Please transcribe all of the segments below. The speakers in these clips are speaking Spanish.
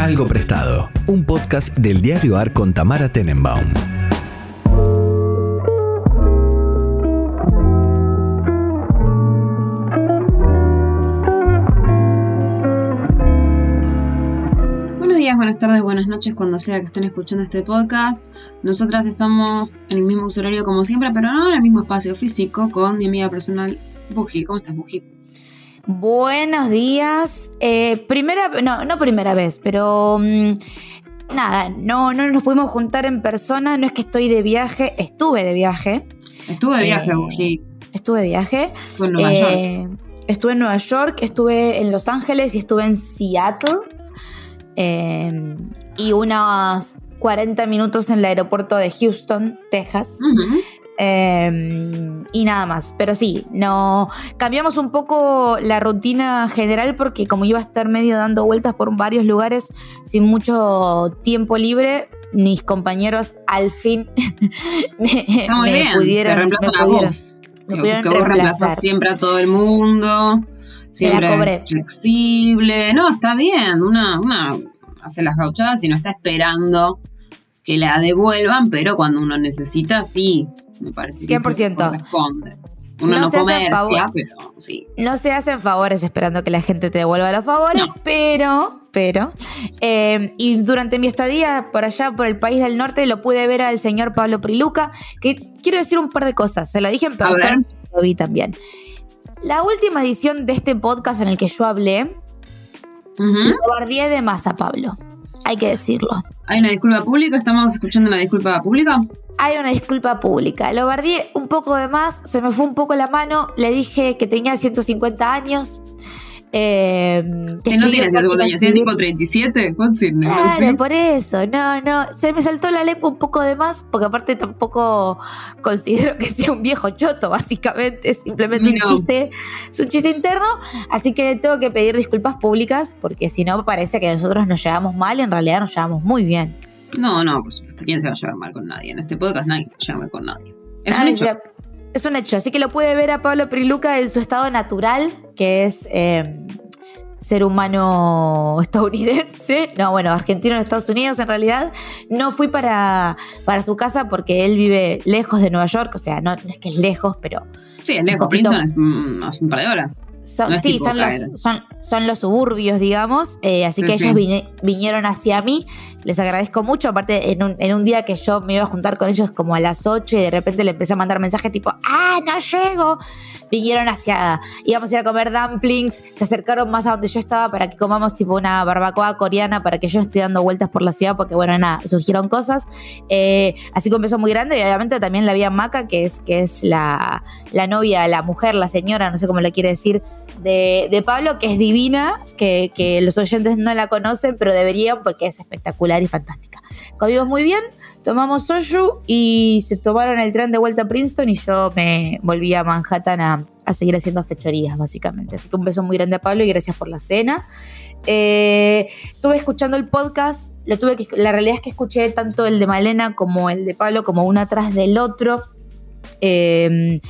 Algo Prestado, un podcast del diario AR con Tamara Tenenbaum. Buenos días, buenas tardes, buenas noches, cuando sea que estén escuchando este podcast. Nosotras estamos en el mismo usuario como siempre, pero no en el mismo espacio físico con mi amiga personal, Buji. ¿Cómo estás, Buji? Buenos días. Eh, primera, no, no primera vez, pero mm, nada, no, no nos pudimos juntar en persona. No es que estoy de viaje, estuve de viaje. Estuve de viaje, Eh, Buji. Estuve de viaje. Fue en Nueva Eh, York. Estuve en Nueva York, estuve en Los Ángeles y estuve en Seattle. Eh, y unos 40 minutos en el aeropuerto de Houston, Texas. Ujú. Eh, y nada más. Pero sí, no. Cambiamos un poco la rutina general porque, como iba a estar medio dando vueltas por varios lugares sin mucho tiempo libre, mis compañeros al fin me, me bien. pudieron. Me pudieron- vos. me Que- pudieron que vos reemplazás reemplazar. siempre a todo el mundo. Siempre flexible. No, está bien. Una, una hace las gauchadas y no está esperando que la devuelvan, pero cuando uno necesita, sí. Me parece que 100%. corresponde. Uno No no, se comercia, favor. pero sí. No se hacen favores esperando que la gente te devuelva los favores, No. pero, pero, eh, y durante mi estadía por allá, por el país del norte, lo pude ver al señor Pablo Priluca, que quiero decir un par de cosas, se lo dije en persona, lo vi también. La última edición de este podcast en el que yo hablé, lo bardeé de más a Pablo, hay que decirlo. ¿Hay una disculpa pública? ¿Estamos escuchando una disculpa pública? Hay una disculpa pública. Lo bardeé un poco de más, se me fue un poco la mano. Le dije que tenía 150 años. eh, Que no tiene 50 máquina años, de tiene tipo 37. ¿Cuánto tiene? Claro, por eso. No, no. Se me saltó la lengua un poco de más, porque aparte tampoco considero que sea un viejo choto, básicamente. Es simplemente No. un chiste. Es un chiste interno. Así que tengo que pedir disculpas públicas, porque si no parece que nosotros nos llevamos mal, en realidad nos llevamos muy bien. No, no, por supuesto. ¿Quién se va a llevar mal con nadie? En este podcast nadie se lleva mal con nadie. Es un Ah, hecho. ya- Es un hecho. Así que lo puede ver a Pablo Priluca en su estado natural, que es eh, ser humano estadounidense. No, bueno, argentino en Estados Unidos en realidad. No fui para, para su casa porque él vive lejos de Nueva York. O sea, no, es que es lejos, pero Sí, el lejos. Princeton es mm, hace un par de horas. Son, No es sí, son los, son, son los suburbios, digamos. eh, así Sí, que sí. ellos vinieron hacia mí. Les agradezco mucho. Aparte, en un, en un día que yo me iba a juntar con ellos como a las 8 y de repente le empecé a mandar mensajes tipo, ¡ah, no llego! Vinieron hacia. íbamos a ir a comer dumplings. Se acercaron más a donde yo estaba para que comamos tipo una barbacoa coreana para que yo no esté dando vueltas por la ciudad porque, bueno, nada, surgieron cosas. Eh, así que empezó muy grande y obviamente también la vi a Maca, que es, que es la, la novia, la mujer, la señora, no sé cómo le quiere decir, de, de Pablo, que es divina, que, que los oyentes no la conocen, pero deberían porque es espectacular y fantástica. Comimos muy bien, tomamos soju y se tomaron el tren de vuelta a Princeton y yo me volví a Manhattan a, a seguir haciendo fechorías, básicamente. Así que un beso muy grande a Pablo y gracias por la cena. Eh, estuve escuchando el podcast, lo tuve la realidad es que escuché tanto el de Malena como el de Pablo como uno atrás del otro. Eh,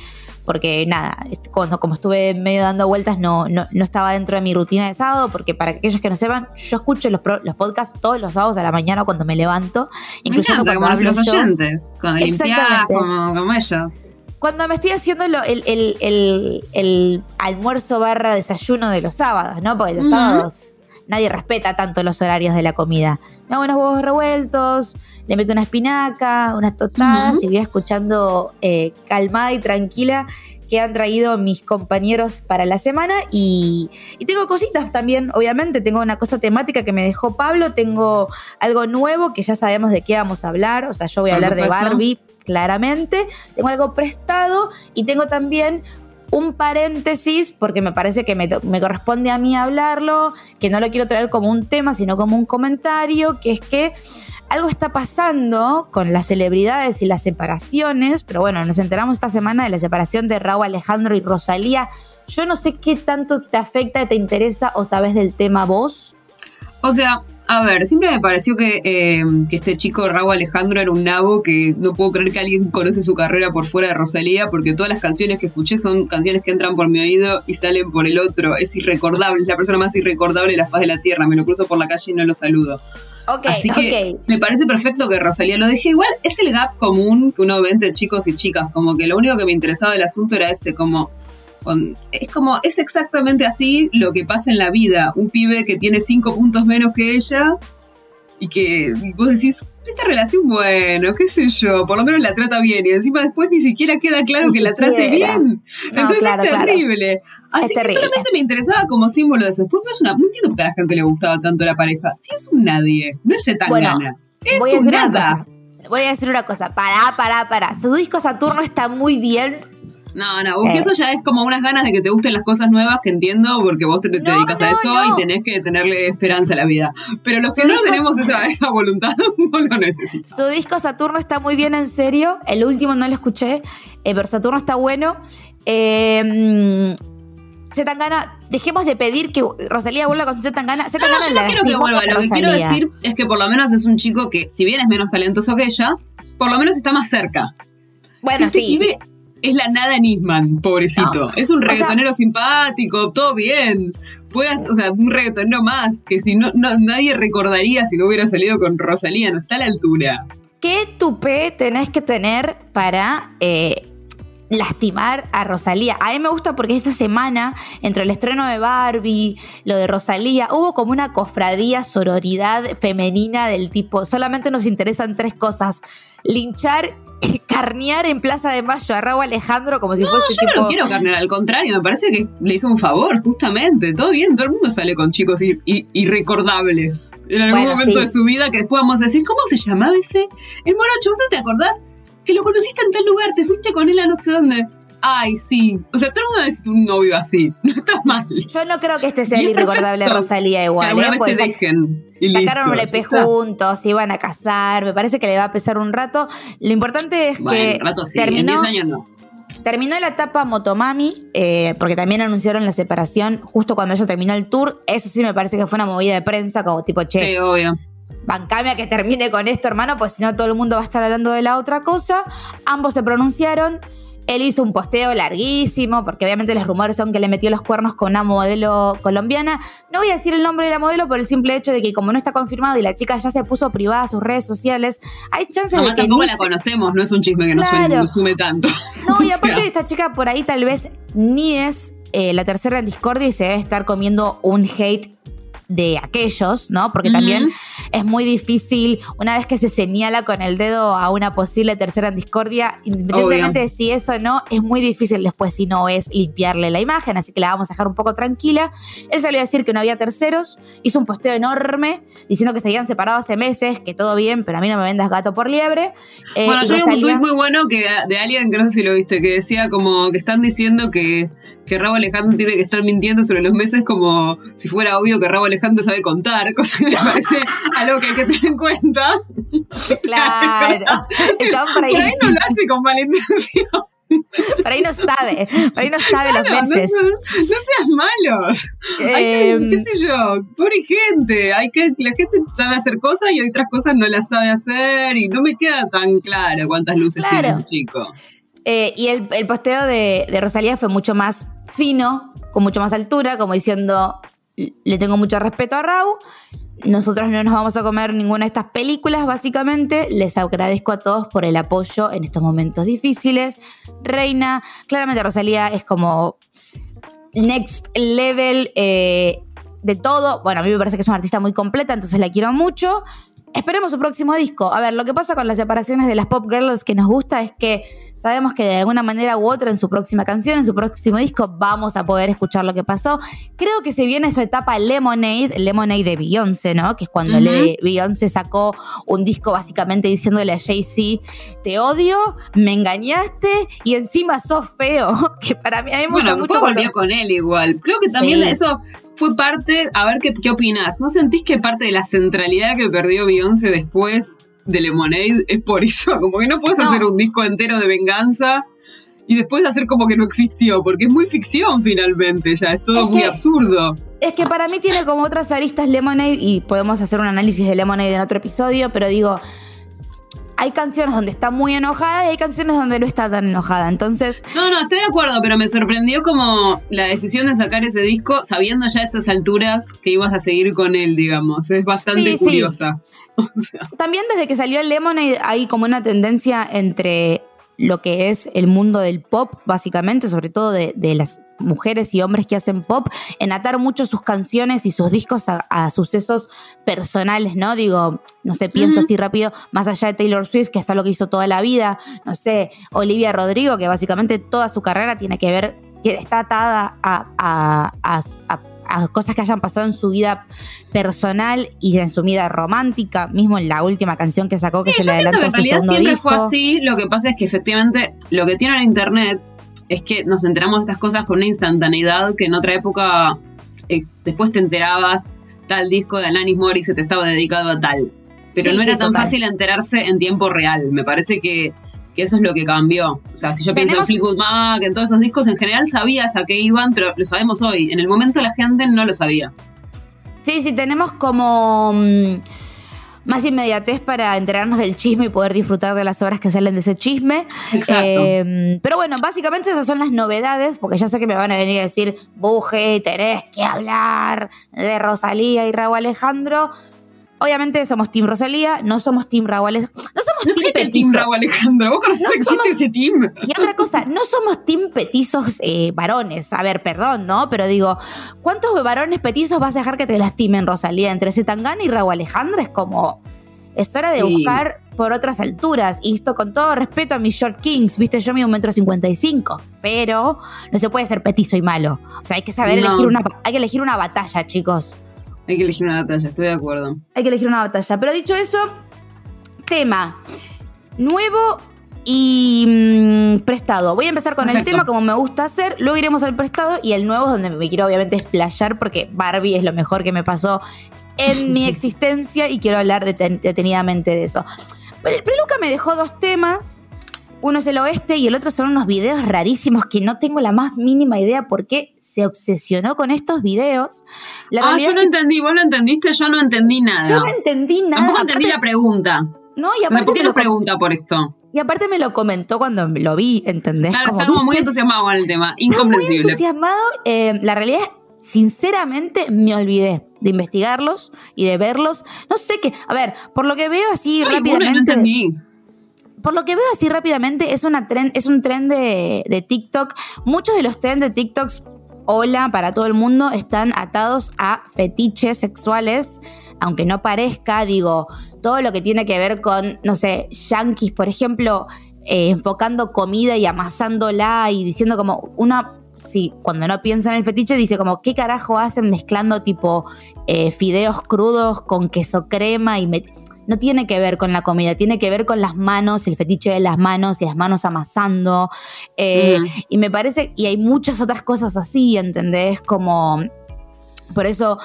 porque nada, est- cuando, como estuve medio dando vueltas no, no, no estaba dentro de mi rutina de sábado, porque para aquellos que no sepan, yo escucho los, pro- los podcasts todos los sábados a la mañana cuando me levanto, encanta, cuando como hablo los yo. oyentes. Cuando limpiás, Exactamente. como, como ellos. Cuando me estoy haciendo lo- el, el- el- el almuerzo barra desayuno de los sábados, ¿no? Porque los sábados nadie respeta tanto los horarios de la comida. Me hago unos huevos revueltos, le meto una espinaca, unas tostadas y voy escuchando eh, calmada y tranquila que han traído mis compañeros para la semana y, y tengo cositas también, obviamente, tengo una cosa temática que me dejó Pablo, tengo algo nuevo que ya sabemos de qué vamos a hablar, o sea, yo voy a hablar de. Barbie claramente, tengo algo prestado y tengo también un paréntesis, porque me parece que me, corresponde a mí hablarlo, que no lo quiero traer como un tema, sino como un comentario, que es que algo está pasando con las celebridades y las separaciones, pero bueno, nos enteramos esta semana de la separación de Raúl Alejandro y Rosalía. Yo no sé qué tanto te afecta, te interesa o sabes del tema vos. O sea, A ver, siempre me pareció que, eh, que este chico Raúl Alejandro era un nabo que no puedo creer que alguien conoce su carrera por fuera de Rosalía, porque todas las canciones que escuché son canciones que entran por mi oído y salen por el otro. Es irrecordable, es la persona más irrecordable de la faz de la tierra. Me lo cruzo por la calle y no lo saludo. Ok, Así que me parece perfecto que Rosalía lo deje. Igual es el gap común que uno ve entre chicos y chicas. Como que lo único que me interesaba del asunto era ese, como. Con- es como, es exactamente así lo que pasa en la vida. Un pibe que tiene cinco puntos menos que ella y que vos decís, esta relación, bueno, qué sé yo, por lo menos la trata bien. Y encima después ni siquiera queda claro Ni que la trate bien. No, Entonces claro, es claro. terrible. Así Es que terrible. solamente me interesaba como símbolo de eso. Después no es una. No entiendo por qué a la gente le gustaba tanto la pareja. Si es un nadie, no es tan Bueno, gana. Es Voy a un una nada. cosa. Voy a decir una cosa. Pará, pará, pará. Su disco Saturno está muy bien. No, no, porque Eh. eso ya es como unas ganas de que te gusten las cosas nuevas que entiendo porque vos te, te No, dedicas a no, eso no. y tenés que tenerle esperanza a la vida. Pero los que Su no disco tenemos es- esa, esa voluntad no lo necesitamos. Su disco Saturno está muy bien, en serio. El último no lo escuché, eh, pero Saturno está bueno. Eh, Zetangana, dejemos de pedir que Rosalía vuelva con Zetangana. No, Zetangana no, yo no quiero que vuelva. Lo que quiero decir es que por lo menos es un chico que, si bien es menos talentoso que ella, por lo menos está más cerca. Bueno, Este sí, pibe Es la nada Nisman, pobrecito. No. Es un O sea- reggaetonero simpático, todo bien. Puedes, o sea, un reggaetonero más, que si no, no, nadie recordaría si no hubiera salido con Rosalía, no está a la altura. ¿Qué tupé tenés que tener para eh, lastimar a Rosalía? A mí me gusta porque esta semana, entre el estreno de Barbie, lo de Rosalía, hubo como una cofradía, sororidad femenina del tipo, solamente nos interesan tres cosas. Linchar, carnear en Plaza de Mayo a Raúl Alejandro como si fuese Yo no lo quiero cargar, al contrario, me parece que le hizo un favor, justamente. Todo bien, todo el mundo sale con chicos ir- ir- irrecordables. En algún Bueno, momento sí. de su vida que después vamos a decir, ¿cómo se llamaba ese? El morocho, ¿vos no te acordás? Que lo conociste en tal lugar, te fuiste con él a no sé dónde. Ay, sí. O sea, todo el mundo es un novio así. No está mal. Yo no creo que este sea Y el irrecordable perfecto. Rosalía Que igual. alguna ¿eh? te dejen. y Sacaron un EP juntos, se iban a casar, me parece que le va a pesar un rato. Lo importante es Bueno, que un rato sí, en terminó, 10 años no. terminó la etapa Motomami, eh, porque también anunciaron la separación justo cuando ella terminó el tour. Eso sí me parece que fue una movida de prensa, como tipo, che, Sí, obvio. bancame a que termine con esto, hermano, pues si no todo el mundo va a estar hablando de la otra cosa. Ambos se pronunciaron. Él hizo un posteo larguísimo, porque obviamente los rumores son que le metió los cuernos con una modelo colombiana. No voy a decir el nombre de la modelo por el simple hecho de que como no está confirmado y la chica ya se puso privada a sus redes sociales, hay chances Además, de que tampoco ni la se- conocemos, no es un chisme que nos sume, nos sume tanto. No, y O sea. aparte esta chica por ahí tal vez ni es eh, la tercera en discordia y se debe estar comiendo un hate de aquellos, ¿no? Porque también es muy difícil, una vez que se señala con el dedo a una posible tercera en discordia, independientemente Obvio. de si es o no, es muy difícil después, si no es, limpiarle la imagen, así que la vamos a dejar un poco tranquila. Él salió a decir que no había terceros, hizo un posteo enorme diciendo que se habían separado hace meses, que todo bien, pero a mí no me vendas gato por liebre. Eh, Bueno, yo vi un tweet muy bueno que de alguien que no sé si lo viste, que decía como que están diciendo que, que Raúl Alejandro tiene que estar mintiendo sobre los meses como si fuera obvio que Raúl Alejandro sabe contar, cosa que me parece algo que hay que tener en cuenta. Claro. Por ahí, ahí no lo hace con mala intención. por ahí no sabe. Por ahí no sabe los Claro, meses. no- no seas malos. Hay que, Eh, qué sé yo, pobre gente. Hay que, la gente sabe hacer cosas y otras cosas no las sabe hacer y no me queda tan claro cuántas luces Claro. tiene ese chico. Eh, y el, el posteo de, de Rosalía fue mucho más fino, con mucho más altura, como diciendo, le tengo mucho respeto a Rau. Nosotros no nos vamos a comer ninguna de estas películas, básicamente. Les agradezco a todos por el apoyo en estos momentos difíciles. Reina, claramente Rosalía es como next level eh, de todo. Bueno, a mí me parece que es una artista muy completa, entonces la quiero mucho. Esperemos su próximo disco. A ver, lo que pasa con las separaciones de las pop girls que nos gusta es que sabemos que de alguna manera u otra en su próxima canción, en su próximo disco, vamos a poder escuchar lo que pasó. Creo que se viene su etapa Lemonade, Lemonade de Beyoncé, ¿no? Que es cuando le- Beyoncé sacó un disco básicamente diciéndole a Jay-Z, te odio, me engañaste y encima sos feo. Que para mí, a mí me Bueno, mucho cuando- volvió con él igual. Creo que también Sí. eso fue parte, a ver qué, qué opinás. ¿No sentís que parte de la centralidad que perdió Beyoncé después de Lemonade es por eso? Como que no puedes No. hacer un disco entero de venganza y después hacer como que no existió, porque es muy ficción finalmente ya, es todo Es muy que- absurdo. Es que para mí tiene como otras aristas Lemonade y podemos hacer un análisis de Lemonade en otro episodio, pero digo, hay canciones donde está muy enojada y hay canciones donde no está tan enojada. Entonces. No, no, estoy de acuerdo, pero me sorprendió como la decisión de sacar ese disco sabiendo ya a esas alturas que ibas a seguir con él, digamos. Es bastante curiosa. También desde que salió el Lemonade hay como una tendencia entre lo que es el mundo del pop, básicamente, sobre todo de, las mujeres y hombres que hacen pop, en atar mucho sus canciones y sus discos a, sucesos personales, ¿no? Digo, no sé, pienso así rápido, más allá de Taylor Swift, que es algo que hizo toda la vida, no sé, Olivia Rodrigo, que básicamente toda su carrera tiene que ver, está atada a, a cosas que hayan pasado en su vida personal y en su vida romántica, mismo en la última canción que sacó que se le adelantó que en realidad siempre fue así, lo que pasa es que efectivamente lo que tiene el internet es que nos enteramos de estas cosas con una instantaneidad que en otra época eh, después te enterabas tal disco de Alanis Morissette estaba dedicado a tal. Pero no era tan fácil enterarse en tiempo real. Me parece que que eso es lo que cambió. O sea, si yo pienso en Fleetwood Mac, en todos esos discos, en general sabías a qué iban, pero lo sabemos hoy. En el momento la gente no lo sabía. Sí, sí, tenemos como mm, más inmediatez para enterarnos del chisme y poder disfrutar de las obras que salen de ese chisme. Exacto. Eh, pero bueno, básicamente esas son las novedades, porque ya sé que me van a venir a decir, Buje, tenés que hablar de Rosalía y Raúl Alejandro. Obviamente somos Team Rosalía, no somos Team Raúl Alejandro. No somos no Team Petizos. Team Raúl Alejandro. Vos conocés que existe ese team. Y otra cosa, no somos Team Petizos eh, varones. A ver, perdón, ¿no? Pero digo, ¿cuántos varones petizos vas a dejar que te lastimen, Rosalía? Entre Zetangana y Raúl Alejandro es como. Es hora de buscar por otras alturas. Y esto con todo respeto a mis short kings, viste, yo mido un metro cincuenta y cinco. Pero no se puede ser petizo y malo. O sea, hay que saber elegir una. Hay que elegir una batalla, chicos. Hay que elegir una batalla, estoy de acuerdo. Hay que elegir una batalla. Pero dicho eso, tema nuevo y mm, prestado. Voy a empezar con el tema como me gusta hacer, luego iremos al prestado y el nuevo es donde me quiero obviamente explayar porque Barbie es lo mejor que me pasó en mi existencia y quiero hablar detenidamente de eso. Pero Peluca me dejó dos temas uno es el oeste y el otro son unos videos rarísimos que no tengo la más mínima idea por qué se obsesionó con estos videos. ah, yo no entendí, vos lo entendiste, yo no entendí nada. Yo no entendí nada. Tampoco entendí la pregunta. No, y aparte. ¿Por qué lo pregunta por esto? Y aparte me lo comentó cuando lo vi, ¿entendés? Claro, está como muy entusiasmado con el tema, incomprensible. muy entusiasmado. Eh, la realidad es, sinceramente, me olvidé de investigarlos y de verlos. No sé qué. A ver, por lo que veo así rápidamente. No entendí por lo que veo así rápidamente, es, una es un tren de, TikTok. Muchos de los trends de TikToks, hola, para todo el mundo, están atados a fetiches sexuales. Aunque no parezca, digo, todo lo que tiene que ver con, no sé, yankees, por ejemplo, eh, enfocando comida y amasándola y diciendo como una sí, cuando no piensa en el fetiche, dice como, ¿qué carajo hacen mezclando tipo eh, fideos crudos con queso crema y no tiene que ver con la comida, tiene que ver con las manos, el fetiche de las manos y las manos amasando. Eh, y me parece, y hay muchas otras cosas así, ¿entendés? Como, por eso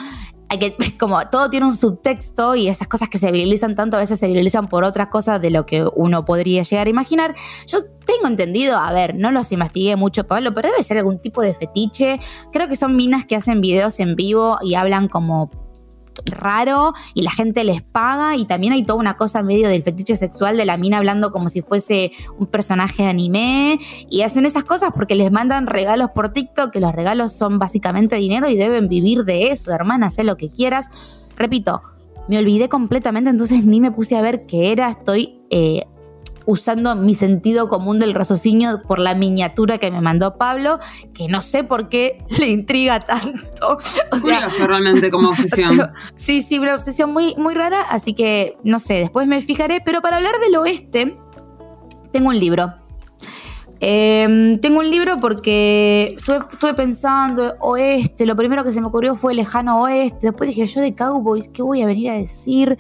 hay que, como todo tiene un subtexto y esas cosas que se viralizan tanto a veces se viralizan por otras cosas de lo que uno podría llegar a imaginar. Yo tengo entendido, a ver, no los investigué mucho, Pablo, pero debe ser algún tipo de fetiche. Creo que son minas que hacen videos en vivo y hablan como raro y la gente les paga y también hay toda una cosa medio del fetiche sexual de la mina hablando como si fuese un personaje de anime y hacen esas cosas porque les mandan regalos por TikTok, que los regalos son básicamente dinero y deben vivir de eso, hermana, haz lo que quieras. Repito, me olvidé completamente, entonces ni me puse a ver qué era, estoy eh, usando mi sentido común del raciocinio por la miniatura que me mandó Pablo, que no sé por qué le intriga tanto. O sea, realmente como obsesión. sí, sí, una obsesión muy, muy rara, así que no sé, después me fijaré, pero para hablar del oeste, tengo un libro. Em, tengo un libro porque estuve, pensando, oeste, lo primero que se me ocurrió fue lejano oeste, después dije yo de Cowboys, ¿qué voy a venir a decir?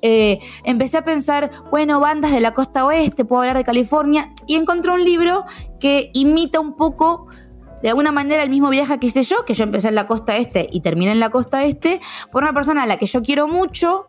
Eh, empecé a pensar, bueno, bandas de la costa oeste, puedo hablar de California, y encontré un libro que imita un poco, de alguna manera, el mismo viaje que hice yo, que yo empecé en la costa este y terminé en la costa este, por una persona a la que yo quiero mucho,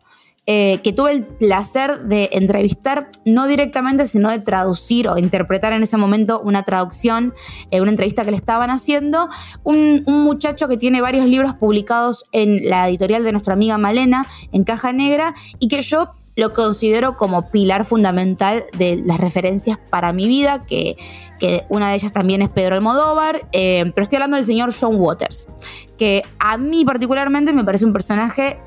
eh, que tuve el placer de entrevistar, no directamente, sino de traducir o interpretar en ese momento una traducción, eh, una entrevista que le estaban haciendo, un, un muchacho que tiene varios libros publicados en la editorial de nuestra amiga Malena, en Caja Negra, y que yo lo considero como pilar fundamental de las referencias para mi vida, que, que una de ellas también es Pedro Almodóvar, eh, pero estoy hablando del señor John Waters, que a mí particularmente me parece un personaje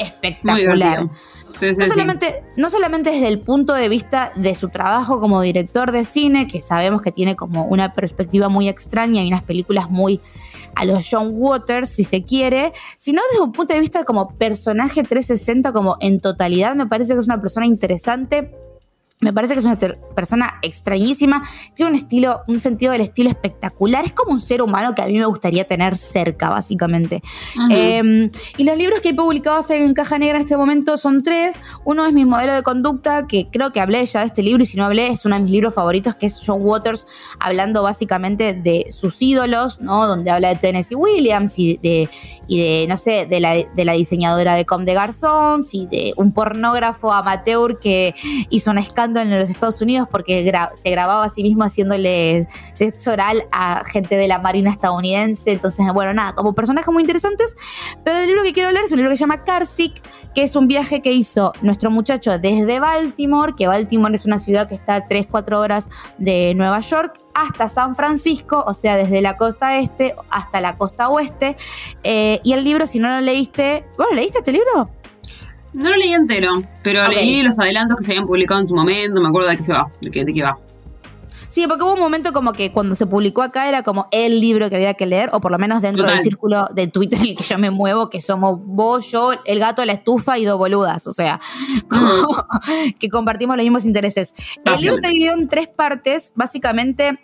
espectacular. no, solamente, no solamente desde el punto de vista de su trabajo como director de cine, que sabemos que tiene como una perspectiva muy extraña y unas películas muy a los John Waters, si se quiere, sino desde un punto de vista como personaje 360, como en totalidad, me parece que es una persona interesante me parece que es una persona extrañísima, tiene un estilo, un sentido del estilo espectacular. Es como un ser humano que a mí me gustaría tener cerca, básicamente. Em, y los libros que he publicado en Caja Negra en este momento son tres. Uno es mi modelo de conducta, que creo que hablé ya de este libro, y si no hablé, es uno de mis libros favoritos, que es John Waters, hablando básicamente de sus ídolos, ¿no? Donde habla de Tennessee Williams y de, y de no sé, de la, de la diseñadora de Com de Garzón, y de un pornógrafo amateur que hizo un escándalo en los Estados Unidos porque se grababa a sí mismo haciéndole sexo oral a gente de la Marina estadounidense. Entonces, bueno, nada, como personajes muy interesantes. Pero el libro que quiero leer es un libro que se llama Carsick, que es un viaje que hizo nuestro muchacho desde Baltimore, que Baltimore es una ciudad que está a 3-4 horas de Nueva York, hasta San Francisco, o sea, desde la costa este hasta la costa oeste. Eh, y el libro, si no lo leíste, ¿vos leíste este libro? No lo leí entero, pero leí los adelantos que se habían publicado en su momento, me acuerdo de qué se va, de qué, de qué va. Sí, porque hubo un momento como que cuando se publicó acá era como el libro que había que leer, o por lo menos dentro del círculo de Twitter en el que yo me muevo, que somos vos, yo, el gato, la estufa y dos boludas, o sea, como que compartimos los mismos intereses. El libro está dividido en tres partes, básicamente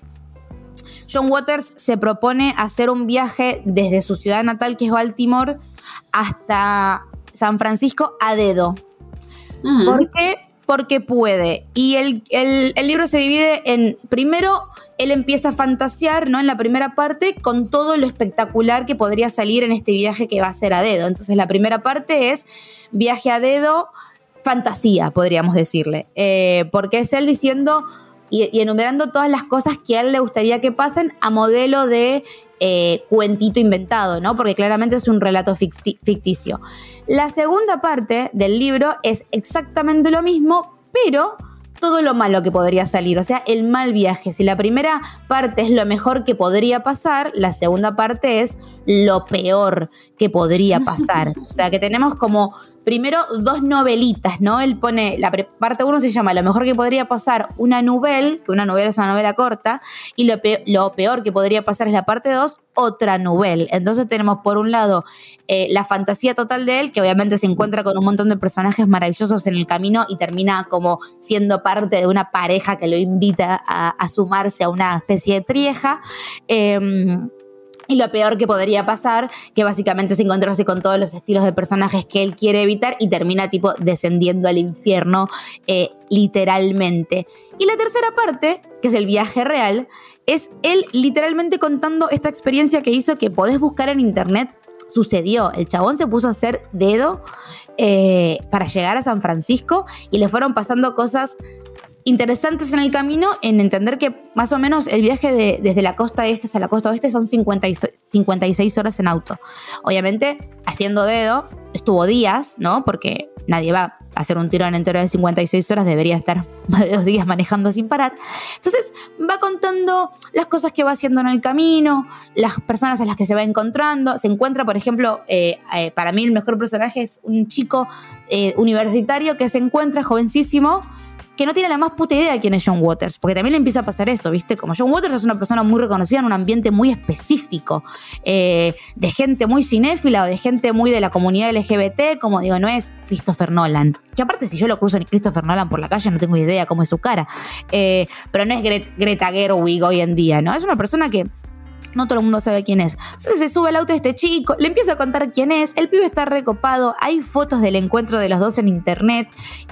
John Waters se propone hacer un viaje desde su ciudad natal, que es Baltimore, hasta San Francisco a dedo. ¿Por qué? Porque puede. Y el, libro se divide en, primero, él empieza a fantasear, ¿no? En la primera parte, con todo lo espectacular que podría salir en este viaje que va a ser a dedo. Entonces, la primera parte es viaje a dedo, fantasía, podríamos decirle. Eh, porque es él diciendo y, y, enumerando todas las cosas que a él le gustaría que pasen a modelo de eh, cuentito inventado, ¿no? Porque claramente es un relato ficticio. La segunda parte del libro es exactamente lo mismo, pero todo lo malo que podría salir, o sea, el mal viaje. Si la primera parte es lo mejor que podría pasar, la segunda parte es lo peor que podría pasar. O sea, que tenemos como primero dos novelitas, ¿no? Él pone, la parte uno se llama Lo mejor que podría pasar, una novela, que una novela es una novela corta, y lo peor, que podría pasar es la parte dos, otra novela. Entonces tenemos por un lado eh, la fantasía total de él, que obviamente se encuentra con un montón de personajes maravillosos en el camino y termina como siendo parte de una pareja que lo invita a, sumarse a una especie de trieja. Em, y lo peor que podría pasar, que básicamente es encontrarse con todos los estilos de personajes que él quiere evitar y termina tipo descendiendo al infierno eh, literalmente. Y la tercera parte, que es el viaje real, es él literalmente contando esta experiencia que hizo que podés buscar en internet. Sucedió, el chabón se puso a hacer dedo eh, para llegar a San Francisco y le fueron pasando cosas interesantes en el camino en entender que más o menos el viaje de, desde la costa este hasta la costa oeste son 56, 56 horas en auto. Obviamente, haciendo dedo, estuvo días, ¿no? Porque nadie va a hacer un tirón entero de 56 horas, debería estar más de dos días manejando sin parar. Entonces, va contando las cosas que va haciendo en el camino, las personas a las que se va encontrando. Se encuentra, por ejemplo, eh, eh, para mí el mejor personaje es un chico eh, universitario que se encuentra jovencísimo que no tiene la más puta idea de quién es John Waters, porque también le empieza a pasar eso, ¿viste? Como John Waters es una persona muy reconocida en un ambiente muy específico, eh, de gente muy cinéfila o de gente muy de la comunidad LGBT, como digo, no es Christopher Nolan. Que aparte, si yo lo cruzo en Christopher Nolan por la calle, no tengo idea cómo es su cara. Eh, pero no es Greta Gerwig hoy en día, ¿no? Es una persona que no todo el mundo sabe quién es. Entonces se sube al auto este chico, le empieza a contar quién es, el pibe está recopado, hay fotos del encuentro de los dos en internet,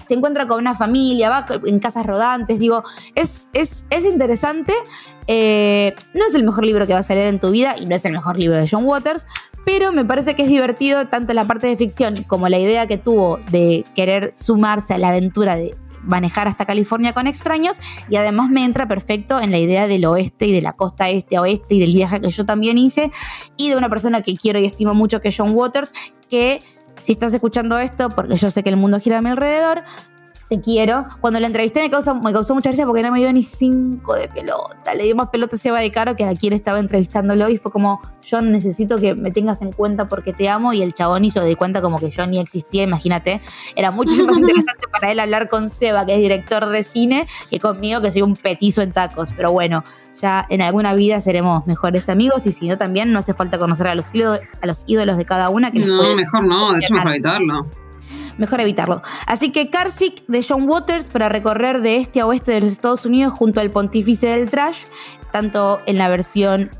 se encuentra con una familia, va en casas rodantes, digo, es, es, es interesante. Eh, no es el mejor libro que vas a leer en tu vida y no es el mejor libro de John Waters, pero me parece que es divertido tanto la parte de ficción como la idea que tuvo de querer sumarse a la aventura de manejar hasta California con extraños y además me entra perfecto en la idea del oeste y de la costa este a oeste y del viaje que yo también hice y de una persona que quiero y estimo mucho que es John Waters que si estás escuchando esto, porque yo sé que el mundo gira a mi alrededor, te quiero. Cuando la entrevisté me, causó, me causó mucha gracia porque no me dio ni cinco de pelota. Le dio más pelota a Seba de Caro que a quien estaba entrevistándolo y fue como, yo necesito que me tengas en cuenta porque te amo y el chabón hizo de cuenta como que yo ni existía, imagínate. Era mucho más interesante para él hablar con Seba, que es director de cine, que conmigo, que soy un petizo en tacos. Pero bueno, ya en alguna vida seremos mejores amigos y si no también no hace falta conocer a los ídolos, a los ídolos de cada una. Que no, mejor no, de hecho mejor evitarlo mejor evitarlo. Así que Carsick de John Waters para recorrer de este a oeste de los Estados Unidos junto al pontífice del trash, tanto en la versión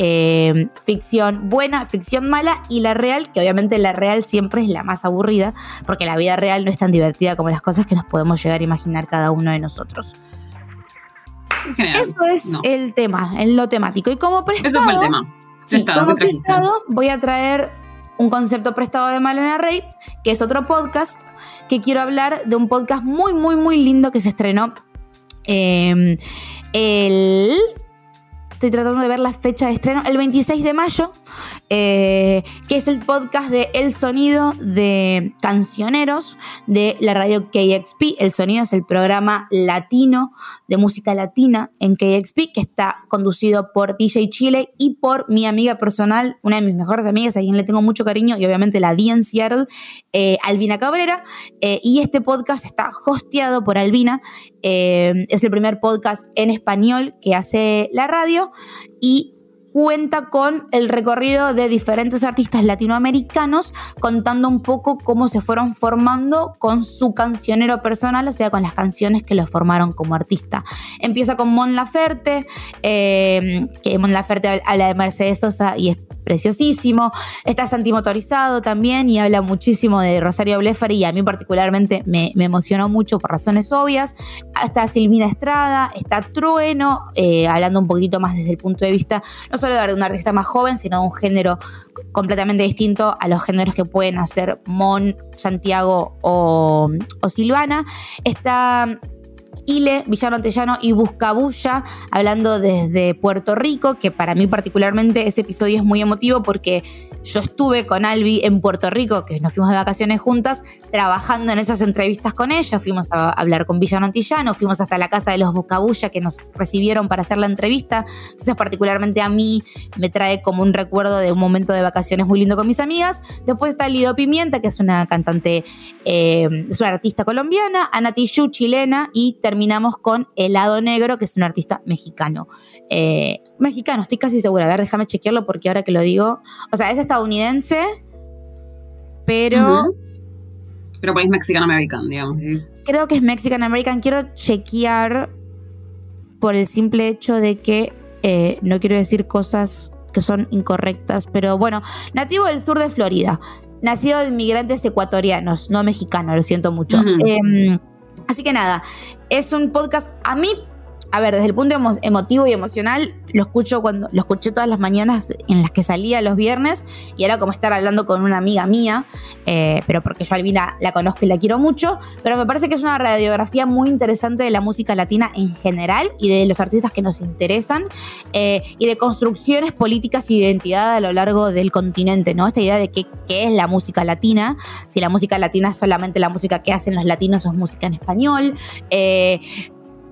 eh, ficción buena, ficción mala y la real, que obviamente la real siempre es la más aburrida, porque la vida real no es tan divertida como las cosas que nos podemos llegar a imaginar cada uno de nosotros. Eso es el tema, en lo temático. Y como prestado, Eso fue el tema. Sí, como prestado, voy a traer un concepto prestado de Malena Rey, que es otro podcast, que quiero hablar de un podcast muy, muy, muy lindo que se estrenó em, el... Estoy tratando de ver la fecha de estreno, el 26 de mayo, eh, que es el podcast de El Sonido de Cancioneros de la radio KXP. El Sonido es el programa latino de música latina en KXP, que está conducido por DJ Chile y por mi amiga personal, una de mis mejores amigas, a quien le tengo mucho cariño y obviamente la vi en Seattle, eh, Albina Cabrera. Eh, y este podcast está hosteado por Albina. es el primer podcast en español que hace la radio y cuenta con el recorrido de diferentes artistas latinoamericanos contando un poco cómo se fueron formando con su cancionero personal, o sea, con las canciones que los formaron como artista. Empieza con Mon Laferte, eh, que Mon Laferte habla de Mercedes Sosa y es preciosísimo. Está Santi Motorizado también y habla muchísimo de Rosario Blefari y a mí particularmente me, emocionó mucho por razones obvias. Está Silvina Estrada, está Trueno, eh, hablando un poquito más desde el punto de vista no solo de una artista más joven, sino de un género completamente distinto a los géneros que pueden hacer Mon, Santiago o Silvana. Está Ile, Villano Antellano y Buscabulla, hablando desde Puerto Rico, que para mí particularmente ese episodio es muy emotivo porque yo estuve con Albi en Puerto Rico, que nos fuimos de vacaciones juntas, trabajando en esas entrevistas con ella, fuimos a hablar con Villano Antillano, fuimos hasta la casa de los Buscabulla que nos recibieron para hacer la entrevista, entonces particularmente a mí me trae como un recuerdo de un momento de vacaciones muy lindo con mis amigas. Después está Lido Pimienta, que es una cantante, eh, es una artista colombiana, Ana Tijoux, chilena, y terminamos con Helado Negro, que es un artista mexicano. Eh, mexicano, estoy casi segura. A ver, déjame chequearlo porque ahora que lo digo. O sea, es estadounidense, pero. Pero pues es Mexican American, digamos. Creo que es Mexican American. Quiero chequear por el simple hecho de que eh, no quiero decir cosas que son incorrectas, pero bueno, nativo del sur de Florida. Nacido de inmigrantes ecuatorianos, no mexicanos, lo siento mucho. Así que nada, es un podcast, a mí a ver, desde el punto emotivo y emocional, lo escucho cuando lo escuché todas las mañanas en las que salía los viernes y era como estar hablando con una amiga mía, eh, pero porque yo a Albina la conozco y la quiero mucho, pero me parece que es una radiografía muy interesante de la música latina en general y de los artistas que nos interesan eh, y de construcciones políticas de identidad a lo largo del continente, ¿no? Esta idea de qué, qué es la música latina, si la música latina es solamente la música que hacen los latinos o es música en español. Eh,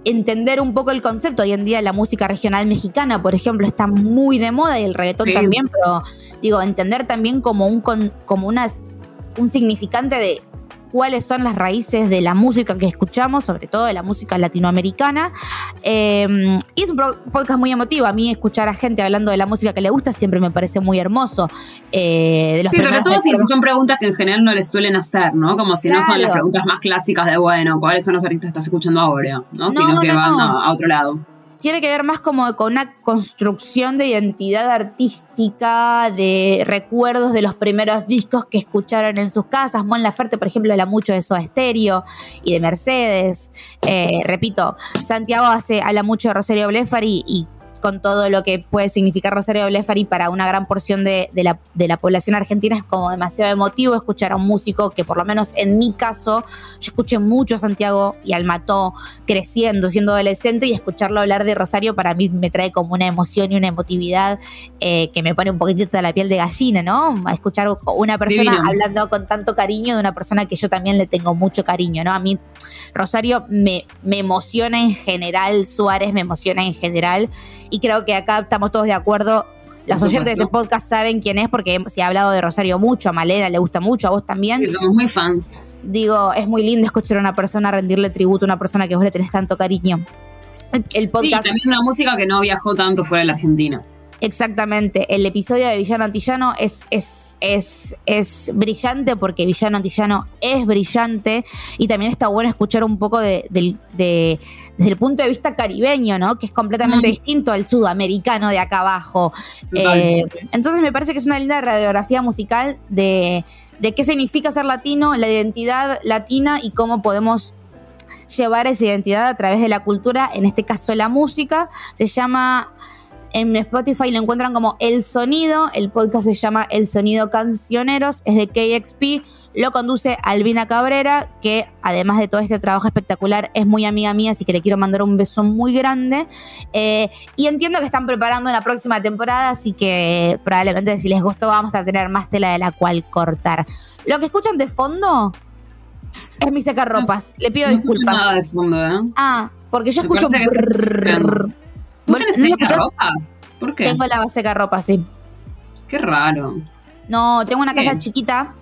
entender un poco el concepto. Hoy en día la música regional mexicana, por ejemplo, está muy de moda y el reggaetón también, pero digo, entender también como un, como unas, un significante de cuáles son las raíces de la música que escuchamos, sobre todo de la música latinoamericana. Em, y es un podcast muy emotivo. A mí escuchar a gente hablando de la música que le gusta siempre me parece muy hermoso. Eh, de los sí, sobre todo si son preguntas que en general no les suelen hacer, ¿no? Como si no son las preguntas más clásicas de, bueno, ¿cuáles son los artistas que estás escuchando ahora? ¿no? Sino que van a otro lado tiene que ver más como con una construcción de identidad artística, de recuerdos de los primeros discos que escucharon en sus casas. Mon Laferte, por ejemplo, habla mucho de Soda Stereo y de Mercedes. Eh, repito, Santiago hace, habla mucho de Rosario Blefari y con todo lo que puede significar Rosario Blefari para una gran porción de, de, la, de, la, población argentina es como demasiado emotivo escuchar a un músico que por lo menos en mi caso, yo escuché mucho a Santiago y al Mató creciendo, siendo adolescente y escucharlo hablar de Rosario para mí me trae como una emoción y una emotividad eh, que me pone un poquitito la piel de gallina, ¿no? A escuchar una persona Divino. hablando con tanto cariño de una persona que yo también le tengo mucho cariño, ¿no? A mí Rosario me, me emociona en general, Suárez me emociona en general y creo que acá estamos todos de acuerdo. Los oyentes de este podcast saben quién es porque se ha hablado de Rosario mucho, a Malena le gusta mucho, a vos también. Sí, somos muy fans. Digo, es muy lindo escuchar a una persona rendirle tributo a una persona que vos le tenés tanto cariño. El podcast. Sí, también una música que no viajó tanto fuera de la Argentina. Exactamente, el episodio de Villano Antillano es, es, es, es, brillante porque Villano Antillano es brillante y también está bueno escuchar un poco de, de, de desde el punto de vista caribeño, ¿no? Que es completamente mm. distinto al sudamericano de acá abajo. Eh, entonces me parece que es una linda radiografía musical de, de qué significa ser latino, la identidad latina y cómo podemos llevar esa identidad a través de la cultura, en este caso la música. Se llama en Spotify lo encuentran como El Sonido. El podcast se llama El Sonido Cancioneros. Es de KXP. Lo conduce Albina Cabrera, que además de todo este trabajo espectacular, es muy amiga mía, así que le quiero mandar un beso muy grande. Eh, y entiendo que están preparando la próxima temporada, así que probablemente si les gustó vamos a tener más tela de la cual cortar. Lo que escuchan de fondo es mi secarropas. Le pido no disculpas. Nada de fondo, ¿eh? Ah, porque yo escucho... ¿Vos tenés ¿no lo seca escuchás? ropas? ¿Por qué? Tengo la base ropa, sí. Qué raro. No, tengo una casa chiquita.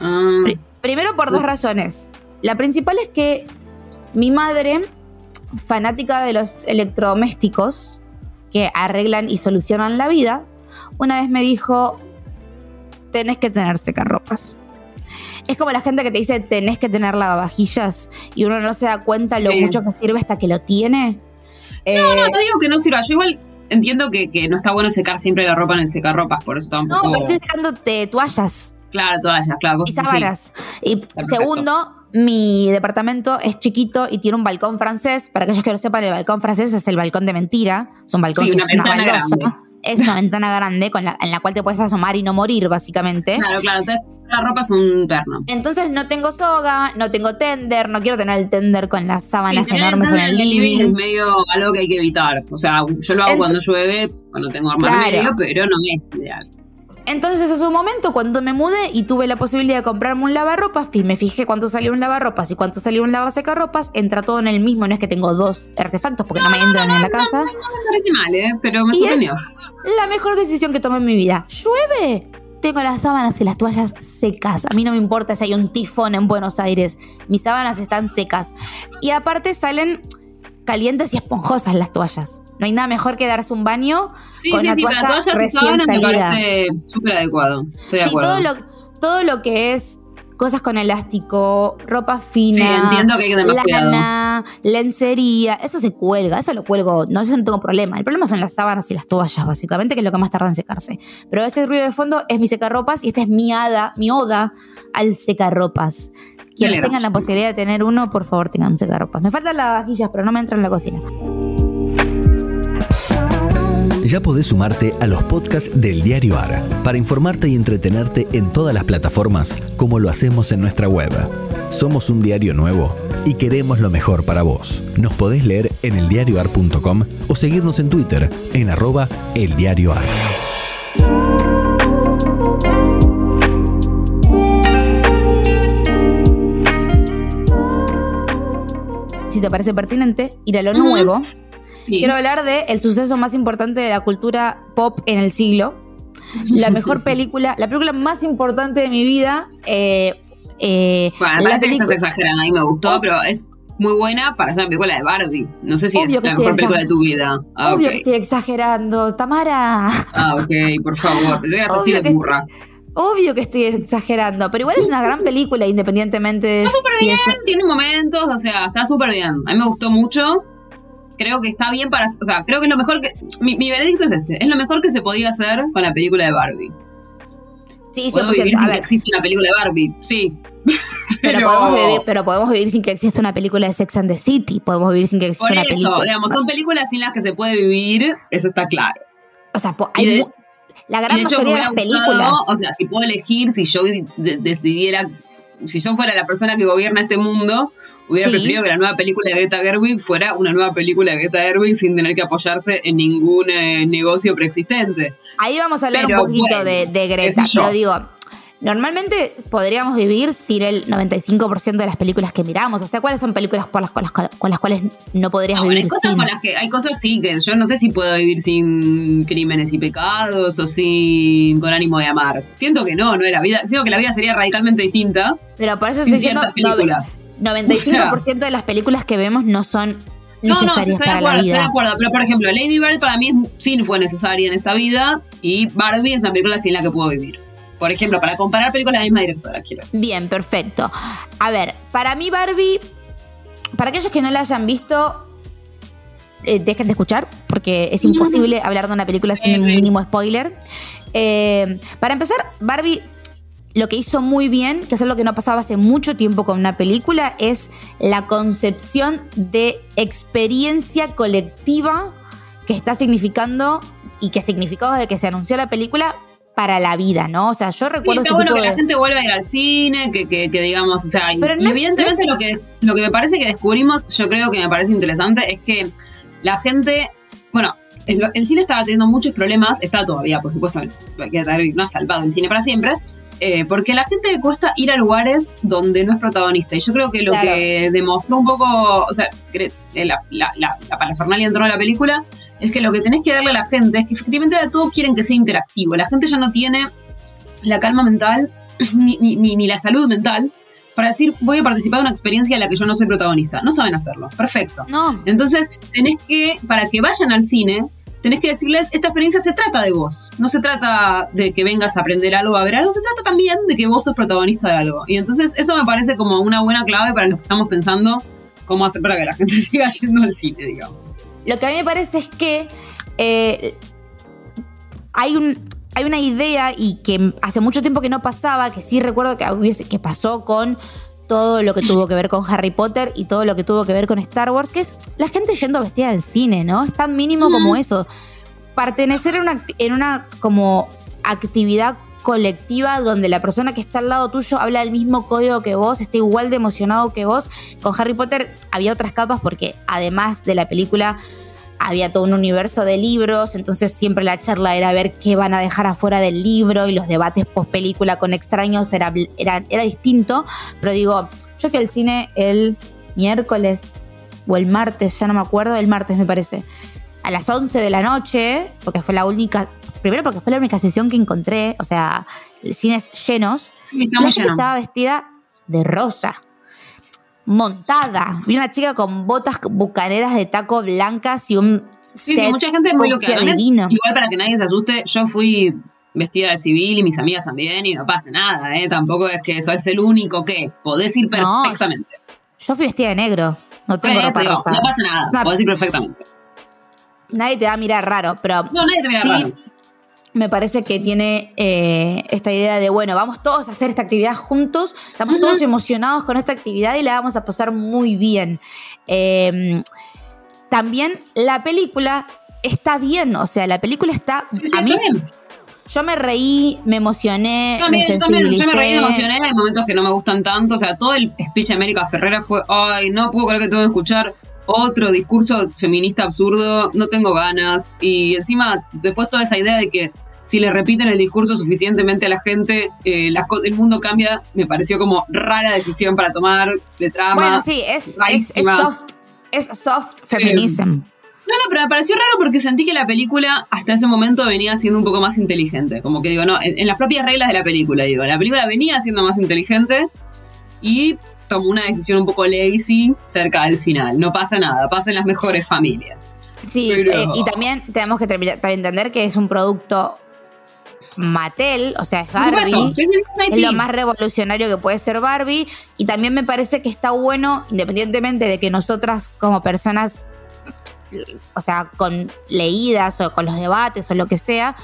Ah, Pri- Primero por dos razones. La principal es que mi madre, fanática de los electrodomésticos que arreglan y solucionan la vida, una vez me dijo, tenés que tener secarropas. Es como la gente que te dice, tenés que tener lavavajillas y uno no se da cuenta lo Sí. mucho que sirve hasta que lo tiene. Eh, no, no, no digo que no sirva. Yo igual entiendo que, que no está bueno secar siempre la ropa en el secarropas, por eso no, tampoco. pero estoy sacándote toallas. Claro, toallas, claro. y cosas sábanas. Y segundo, mi departamento es chiquito y tiene un balcón francés. Para aquellos que no sepan, el balcón francés es el balcón de mentira. Es un balcón Sí, que una es una baldosa. grande. Es una ventana grande con la- en la cual te puedes asomar y no morir, básicamente. Claro, claro. Entonces, la ropa es un perno. Entonces no tengo soga, no tengo tender, no quiero tener el tender con las sábanas Sí, enormes en el living es medio algo que hay que evitar. O sea, yo lo hago Ent- cuando llueve, cuando tengo Claro. armario, pero no es ideal. Entonces, en su momento, cuando me mudé y tuve la posibilidad de comprarme un lavarropas, fi- me fijé cuánto salía un lavarropas y cuánto salía un lavasecarropas, entra todo en el mismo, no es que tengo dos artefactos porque no me entran en la casa. Me parece mal, ¿eh? Pero me Y es- sorprendió. La mejor decisión que tomé en mi vida. ¿Llueve? Tengo las sábanas y las toallas secas. A mí no me importa si hay un tifón en Buenos Aires. Mis sábanas están secas. Y aparte salen calientes y esponjosas las toallas. No hay nada mejor que darse un baño Sí, con sí, la sí, toalla recién sábanas me salida. parece súper adecuado. Estoy de Sí, acuerdo. todo lo, todo lo que es cosas con elástico, ropa fina, Sí, entiendo que hay que lana, lencería, eso se cuelga, eso lo cuelgo, no, eso no tengo problema. El problema son las sábanas y las toallas, básicamente, que es lo que más tarda en secarse. Pero ese ruido de fondo es mi secarropas y esta es mi hada, mi oda al secarropas. Quienes tengan la posibilidad de tener uno, por favor, tengan un secarropas. Me faltan las vajillas, pero no me entran en la cocina. Ya podés sumarte a los podcasts del Diario AR para informarte y entretenerte en todas las plataformas como lo hacemos en nuestra web. Somos un diario nuevo y queremos lo mejor para vos. Nos podés leer en eldiarioar.com o seguirnos en Twitter en arroba eldiarioar. Si te parece pertinente, ir a lo nuevo. Sí. Quiero hablar del el suceso más importante de la cultura pop en el siglo. La mejor película, la película más importante de mi vida. eh, eh, Bueno, me la parece que estás exagerando. A mí me gustó, Oh. pero es muy buena para hacer una película de Barbie. No sé si Obvio es la mejor película de tu vida. Ah, Obvio que estoy exagerando, Tamara. Ah, ok, por favor. Te digas así de burra. Obvio que estoy exagerando, pero igual es una gran película, independientemente de Está súper si bien, es. tiene momentos, o sea, está súper bien. A mí me gustó mucho. Creo que está bien para. O sea, creo que es lo mejor que. Mi, mi veredicto es este: es lo mejor que se podía hacer con la película de Barbie. Sí, Puedo 100%. vivir sin que existe una película de Barbie, sí. Pero, podemos vivir, pero podemos vivir sin que exista una película de Sex and the City. Podemos vivir sin que exista Por una eso, película. digamos, son películas sin las que se puede vivir, eso está claro. O sea, hay de- la gran de hecho, me mayoría de las películas. gustado, o sea, si puedo elegir, si yo de- decidiera, si yo fuera la persona que gobierna este mundo, Hubiera sí. preferido que la nueva película de Greta Gerwig fuera una nueva película de Greta Gerwig sin tener que apoyarse en ningún eh, negocio preexistente. Ahí vamos a hablar un poquito de, Greta, pero digo, Normalmente podríamos vivir sin el 95% de las películas que miramos. O sea, ¿cuáles son películas por las, con, las, con las cuales no podrías no, vivir hay cosas? Con las que, hay cosas sí que yo no sé si puedo vivir sin crímenes y pecados o sin con ánimo de amar. Siento que no, no es la vida. Siento que la vida sería radicalmente distinta. Pero por eso estoy diciendo 95% o sea, de las películas que vemos no son no, no, estoy de acuerdo, estoy de acuerdo. Pero por ejemplo, Lady Bird para mí sí fue necesaria en esta vida y Barbie es una película sin la que puedo vivir. Por ejemplo, para comparar películas de la misma directora, quiero decir. Bien, perfecto. A ver, para mí Barbie, para aquellos que no la hayan visto, eh, dejen de escuchar porque es imposible hablar de una película sin eh, el eh. mínimo spoiler. Eh, para empezar, Barbie lo que hizo muy bien, que es algo que no pasaba hace mucho tiempo con una película, es la concepción de experiencia colectiva que está significando y que significó desde que se anunció la película para la vida, ¿no? O sea, yo Sí, recuerdo está este bueno que de- la gente vuelva a ir al cine, que, que, que digamos, o sea, Pero y evidentemente no lo, que, lo que me parece que descubrimos, yo creo que me parece interesante, es que la gente, bueno, el, el cine estaba teniendo muchos problemas, está todavía, por supuesto, no ha salvado el cine para siempre, eh, porque a la gente le cuesta ir a lugares donde no es protagonista. Y yo creo que lo Claro. que demostró un poco, o sea, eh, la, la, la, la parafernalia dentro de la película, es que lo que tenés que darle a la gente es que efectivamente a todos quieren que sea interactivo. La gente ya no tiene la calma mental ni, ni, ni- ni la salud mental para decir voy a participar de una experiencia en la que yo no soy protagonista. No saben hacerlo. Perfecto. No, Entonces, tenés que, para que vayan al cine, tenés que decirles, esta experiencia se trata de vos. No se trata de que vengas a aprender algo, a ver algo, se trata también de que vos sos protagonista de algo. Y entonces eso me parece como una buena clave para los que estamos pensando cómo hacer para que la gente siga yendo al cine, digamos. Lo que a mí me parece es que eh, hay, un, hay una idea y que hace mucho tiempo que no pasaba, que sí recuerdo que, que pasó con todo lo que tuvo que ver con Harry Potter y todo lo que tuvo que ver con Star Wars, que es la gente yendo vestida al cine, ¿no? Es tan mínimo como eso. Pertenecer en una, en una como actividad colectiva donde la persona que está al lado tuyo habla el mismo código que vos, está igual de emocionado que vos. Con Harry Potter había otras capas porque además de la película había todo un universo de libros, entonces siempre la charla era ver qué van a dejar afuera del libro y los debates post película con extraños era, era, era distinto, pero digo, yo fui al cine el miércoles o el martes, ya no me acuerdo, el martes me parece, a las 11 de la noche, porque fue la única, primero porque fue la única sesión que encontré, o sea, cines llenos, Sí, la muy gente lleno. estaba vestida de rosa. Montada. Vi una chica con botas bucaneras de taco blancas y un Sí, set sí, mucha gente muy loca. Igual para que nadie se asuste, yo fui vestida de civil y mis amigas también y no pasa nada, ¿eh? Tampoco es que sos el único que podés ir No, perfectamente. Yo fui vestida de negro. No tengo ropa digo, rosa. no pasa nada, podés ir perfectamente. Nadie te va a mirar raro, pero No, nadie te mira Sí. raro. Me parece que tiene eh, esta idea de, bueno, vamos todos a hacer esta actividad juntos, estamos todos emocionados con esta actividad y la vamos a pasar muy bien. Eh, también la película está bien, o sea, la película está... A mí, yo me reí, me emocioné, También, me también, yo me reí, me emocioné, hay momentos que no me gustan tanto, o sea, todo el speech de América Ferrera fue, ay, no puedo creer que tengo que escuchar otro discurso feminista absurdo, no tengo ganas, y encima, después toda esa idea de que si le repiten el discurso suficientemente a la gente, eh, las el mundo cambia, me pareció como rara decisión para tomar de trama. Bueno, sí, es, es, es rarísima. soft, es soft feminism. No, no, pero me pareció raro porque sentí que la película hasta ese momento venía siendo un poco más inteligente. Como que digo, no, en, en las propias reglas de la película, digo, la película venía siendo más inteligente y tomó una decisión un poco lazy cerca del final. No pasa nada, pasa en las mejores familias. Sí, Pero- eh, y también tenemos que terminar- también entender que es un producto Mattel, o sea, es Barbie. es lo más revolucionario que puede ser Barbie. Y también me parece que está bueno, independientemente de que nosotras como personas, o sea, con leídas o con los debates o lo que sea,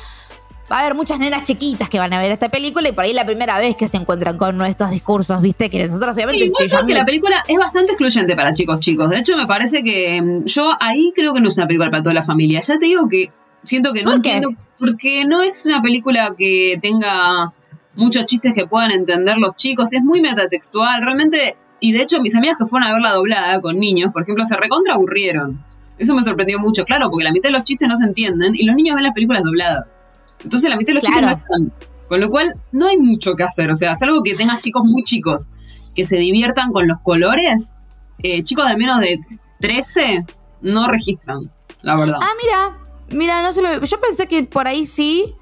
va a haber muchas nenas chiquitas que van a ver esta película y por ahí es la primera vez que se encuentran con estos discursos, ¿viste? Que nosotros obviamente... Sí, igual que la película es bastante excluyente para chicos chicos. De hecho, me parece que mm, yo ahí creo que no es una película para toda la familia. Ya te digo que siento que no ¿Por qué? entiendo, porque no es una película que tenga muchos chistes que puedan entender los chicos. Es muy metatextual, realmente. Y de hecho, mis amigas que fueron a verla doblada con niños, por ejemplo, se recontra aburrieron. Eso me sorprendió mucho, claro, porque la mitad de los chistes no se entienden y los niños ven las películas dobladas. Entonces la mitad de los Claro. chistes no están. Con lo cual, no hay mucho que hacer. O sea, salvo que tengas chicos muy chicos que se diviertan con los colores, eh, chicos de menos de 13 no registran, la verdad. Ah, mira, mira, no se me... Yo pensé que por ahí sí.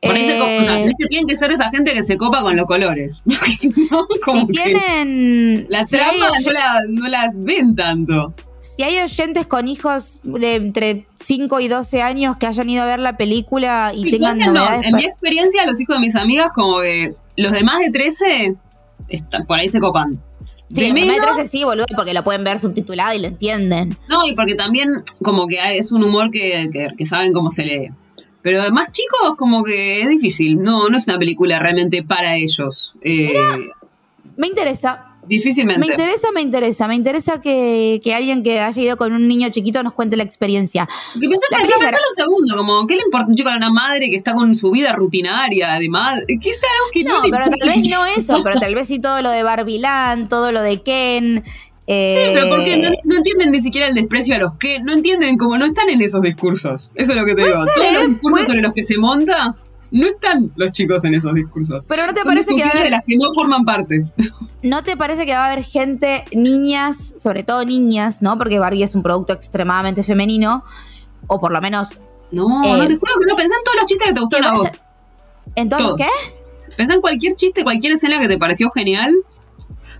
Por ahí se co- o sea, Eh, es que tienen que ser esa gente que se copa con los colores. Porque si no, como si tienen... la trama oy- no la, no la ven tanto. Si hay oyentes con hijos de entre 5 y 12 años que hayan ido a ver la película y Sí, tengan novedades. en mi experiencia, los hijos de mis amigas, como que los de más de 13, están, por ahí se copan. Sí, de los de menos, 13 sí, boludo, porque lo pueden ver subtitulado y lo entienden. no, y porque también como que hay- es un humor que, que- que saben cómo se lee. Pero de más chicos, como que es difícil. No, no es una película realmente para ellos. Eh, Me interesa. Difícilmente. Me interesa, me interesa. Me interesa que, que alguien que haya ido con un niño chiquito nos cuente la experiencia. La pensalo un segundo, como, ¿qué le importa un chico a una madre que está con su vida rutinaria de madre? ¿Qué es algo que no, pero tal vez no eso, pero tal vez sí todo lo de Barbilán, todo lo de Ken. eh, Sí, pero porque no, no entienden ni siquiera el desprecio a los que, no entienden como no están en esos discursos. Eso es lo que te digo. ser, Todos los ¿eh? discursos Puede- sobre los que se monta, no están los chicos en esos discursos. Pero no te Son parece que va a haber de las que no forman parte. ¿No te parece que va a haber gente, niñas, sobre todo niñas, ¿no? Porque Barbie es un producto extremadamente femenino, o por lo menos. No, Eh, no te juro que no. Pensá en todos los chistes que te gustaron a vos. Entonces, Todos. ¿qué? Pensá en cualquier chiste, cualquier escena que te pareció genial.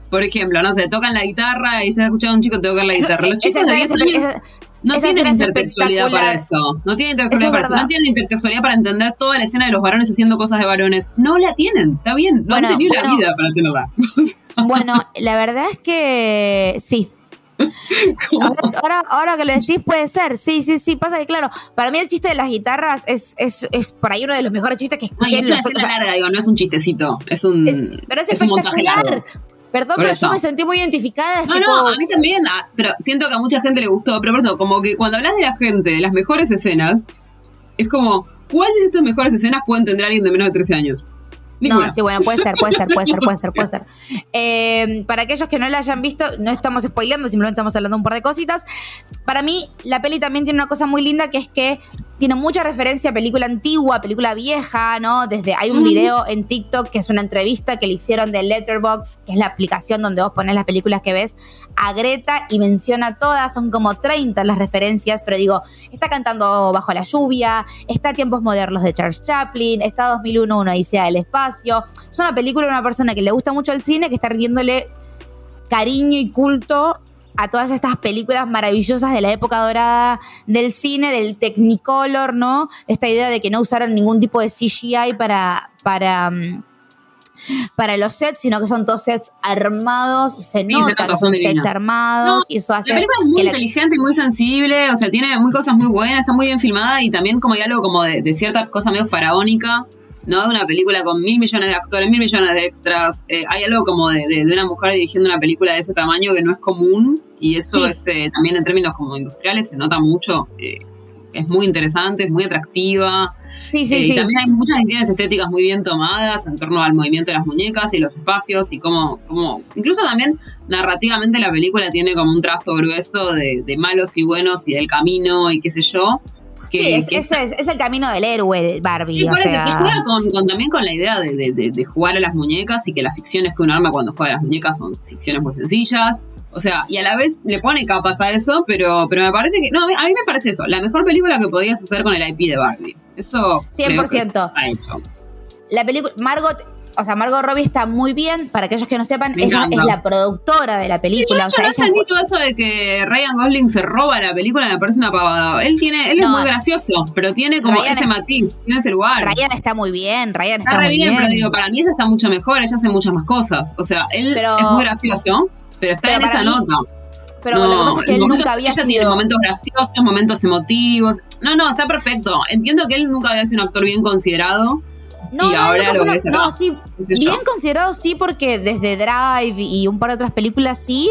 Por ejemplo, no sé, tocan la guitarra y estás escuchando a un chico tocar la guitarra. Los esa chistes de escena 10 es- años esa- no esa tienen es intertextualidad para eso. No tienen intertextualidad es para eso. No tienen intertextualidad para entender toda la escena de los varones haciendo cosas de varones. No la tienen, está bien. No Bueno, han tenido bueno. la vida para tenerla. Bueno, la verdad es que sí. Ahora, ahora, ahora que lo decís, puede ser. Sí, sí, sí. Pasa que, claro, para mí el chiste de las guitarras es, es, es por ahí uno de los mejores chistes que No, escuché en es una escena larga, digo, no es un chistecito. Es un, es- pero es, un montaje largo. Perdón, Por pero eso. yo me sentí muy identificada. No, tipo, no, a mí también, ah, pero siento que a mucha gente le gustó. Pero por eso, como que cuando hablas de la gente, de las mejores escenas, es como, ¿cuál de estas mejores escenas puede entender alguien de menos de 13 años? Ninguna. No, sí, bueno, puede ser, puede ser, puede ser, puede ser, puede ser. Eh, para aquellos que no la hayan visto, no estamos spoileando, simplemente estamos hablando un par de cositas. Para mí, la peli también tiene una cosa muy linda que es que tiene mucha referencia a película antigua, película vieja, ¿no? Desde hay un video en TikTok que es una entrevista que le hicieron de Letterboxd, que es la aplicación donde vos pones las películas que ves, a Greta y menciona todas, son como 30 las referencias, pero digo, está cantando Bajo la lluvia, está Tiempos modernos de Charles Chaplin, está 2001, una odisea del espacio. Es una película de una persona que le gusta mucho el cine, que está rindiéndole cariño y culto a todas estas películas maravillosas de la época dorada del cine, del Technicolor, ¿no? Esta idea de que no usaron ningún tipo de CGI para, para, mm, para los sets, sino que son todos sets armados y se se nota que son sets armados No, y eso hace La película es muy que la- inteligente y muy sensible, o sea, tiene muy cosas muy buenas, está muy bien filmada y también como algo como de, de cierta cosa medio faraónica, ¿no? De una película con mil millones de actores, mil millones de extras. eh, hay algo como de, de- de una mujer dirigiendo una película de ese tamaño que no es común y eso Sí. es eh, también en términos como industriales se nota mucho. eh, es muy interesante, es muy atractiva. Sí, sí, sí. Y también hay muchas decisiones estéticas muy bien tomadas en torno al movimiento de las muñecas y los espacios y cómo, cómo incluso también narrativamente la película tiene como un trazo grueso de, de malos y buenos y del camino y qué sé yo. Que, Sí, es, que es- es- es el camino del héroe, Barbie. Sí, o eso, sea, que juega con, con- también con la idea de, de- de- de jugar a las muñecas y que las ficciones que uno arma cuando juega a las muñecas son ficciones muy sencillas. O sea, y a la vez le pone capas a eso, pero, pero me parece que. No, a mí, a mí me parece eso. La mejor película que podías hacer con el IP de Barbie. Eso. creo que 100%. está hecho. la película, Margot, o sea, Margot Robbie está muy bien. Para aquellos que no sepan, Me ella encanta. es la productora de la película. o Yo sea, no ella entendí fue- todo eso de que Ryan Gosling se roba la película, me parece una pavada. Él tiene, él es No. muy gracioso, pero tiene como Ryan ese es- matiz, tiene ese lugar. Ryan está muy bien, Ryan está, Está re muy bien, bien. pero digo, para mí ella está mucho mejor, ella hace muchas más cosas. O sea, él Pero- es muy gracioso, pero está pero en esa mí- nota. Pero lo que pasa es que él nunca había ella sido. tiene momentos graciosos, momentos emotivos. No, no, está perfecto. Entiendo que él nunca había sido un actor bien considerado. No, y no, ahora lo ves no, sí, yo. bien considerado sí, porque desde Drive y un par de otras películas sí,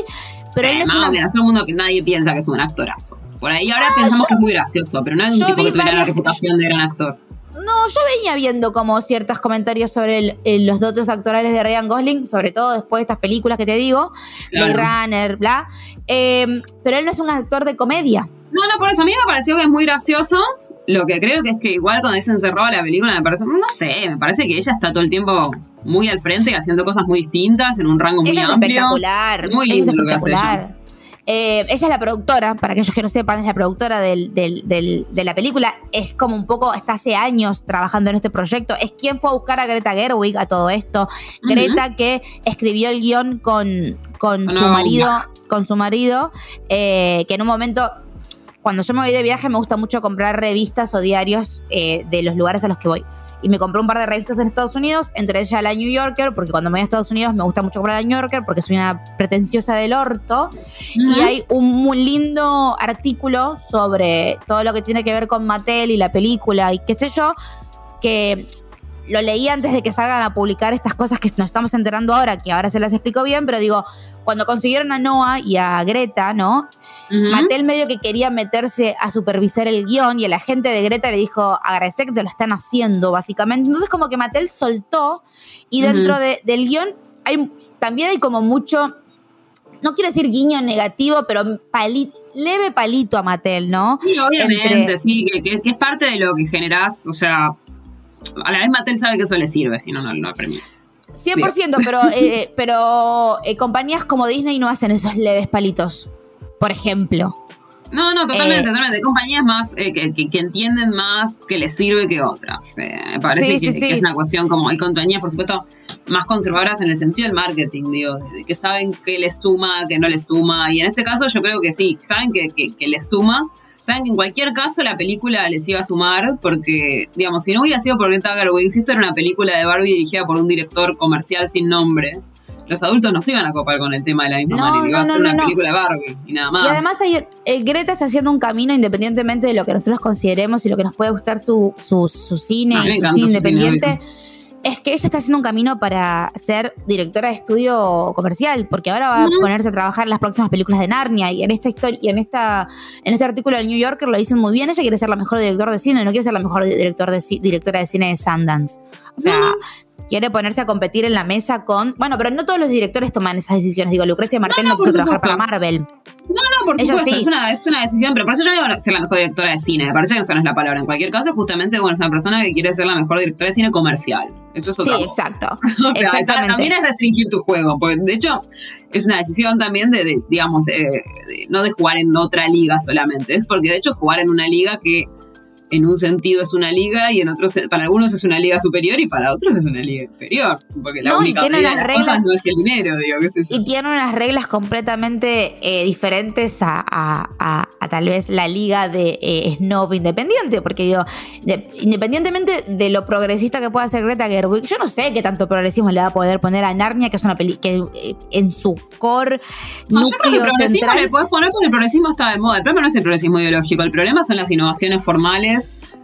pero él no Eh, es una todo el mundo que nadie piensa que es un actorazo. Por ahí ahora pensamos que es muy gracioso, pero no es un yo tipo que tuviera la varias- reputación de gran actor. No, yo venía viendo como ciertos comentarios sobre el- el- los dotes actorales de Ryan Gosling, sobre todo después de estas películas que te digo, Claro. Blade Runner, bla. Eh, pero él no es un actor de comedia. No, no, por eso a mí me pareció que es muy gracioso. Lo que creo que es que igual cuando se encerró a la película me parece, no sé, me parece que ella está todo el tiempo muy al frente haciendo cosas muy distintas en un rango muy ella es amplio. espectacular. Muy es lindo lo que hace espectacular. Eh, ella es la productora, para aquellos que no sepan, es la productora del- del- del- de la película. Es como un poco, está hace años trabajando en este proyecto. Es quien fue a buscar a Greta Gerwig a todo esto. Greta que escribió el guion con, con su marido, con su marido, eh, que en un momento, cuando yo me voy de viaje, me gusta mucho comprar revistas o diarios eh, de los lugares a los que voy. Y me compré un par de revistas en Estados Unidos, entre ellas la New Yorker, porque cuando me voy a Estados Unidos me gusta mucho comprar la New Yorker, porque soy una pretenciosa del orto. Y Ujú. hay un muy lindo artículo sobre todo lo que tiene que ver con Mattel y la película y qué sé yo, que lo leí antes de que salgan a publicar estas cosas que nos estamos enterando ahora, que ahora se las explico bien, pero digo, cuando consiguieron a Noah y a Greta, ¿no? Ujú. Mattel medio que quería meterse a supervisar el guion y a la gente de Greta le dijo, agradece que te lo están haciendo, básicamente. Entonces como que Mattel soltó y dentro de- del guion hay, también hay como mucho, no quiero decir guiño negativo, pero pali- leve palito a Mattel, ¿no? Sí, obviamente, entre- sí, que, que- que es parte de lo que generás, o sea, a la vez Mattel sabe que eso le sirve, si no, no lo premia. 100%, pero, eh, pero eh, compañías como Disney no hacen esos leves palitos, por ejemplo. No, no, totalmente, Eh, totalmente. Hay compañías más eh, que, que- que entienden más que les sirve que otras. Eh, parece Sí, que, sí, que sí. es una cuestión como hay compañías, por supuesto, más conservadoras en el sentido del marketing, digo, que saben qué les suma, qué no les suma. Y en este caso yo creo que sí, saben que, que, que les suma. Saben que en cualquier caso la película les iba a sumar porque, digamos, si no hubiera sido por Greta Gerwig, si era una película de Barbie dirigida por un director comercial sin nombre, los adultos no se iban a copar con el tema de la misma No, manera. Iba no, a ser no, una película de Barbie y nada más. Y además hay- eh, Greta está haciendo un camino independientemente de lo que nosotros consideremos y lo que nos puede gustar su, su, su cine y su encanta cine su cine, independiente. Es que ella está haciendo un camino para ser directora de estudio comercial, porque ahora va a ponerse a trabajar en las próximas películas de Narnia. Y en esta historia, y en esta, en este artículo del New Yorker lo dicen muy bien. Ella quiere ser la mejor directora de cine, no quiere ser la mejor director de, directora de cine de Sundance. O sea, quiere ponerse a competir en la mesa con. Bueno, pero no todos los directores toman esas decisiones. Digo, Lucrecia Martel no, no, quiso trabajar para. Marvel. No, no, por supuesto, sí. es, una, es una decisión, pero por eso yo digo ser la mejor directora de cine. Me parece que eso no es la palabra. En cualquier caso, justamente, bueno, es una persona que quiere ser la mejor directora de cine comercial. Eso es Sí, otra cosa. exacto. O sea, ta- exactamente. también es restringir tu juego, porque de hecho es una decisión también de, de, digamos, eh, de- no de jugar en otra liga solamente, es porque de hecho jugar en una liga que en un sentido es una liga y en otros, para algunos es una liga superior y para otros es una liga inferior, porque la No, única tiene de las cosas reglas- no es el dinero, digo, qué sé yo. Y tiene unas reglas completamente eh, diferentes a, a- a- a tal vez la liga de eh, Snob independiente, porque digo, de- independientemente de lo progresista que pueda ser Greta Gerwig, yo no sé qué tanto progresismo le va a poder poner a Narnia, que es una peli que eh, en su core No, yo creo que el núcleo progresismo central. le podés poner porque el progresismo está de moda. El problema no es el progresismo ideológico, el problema son las innovaciones formales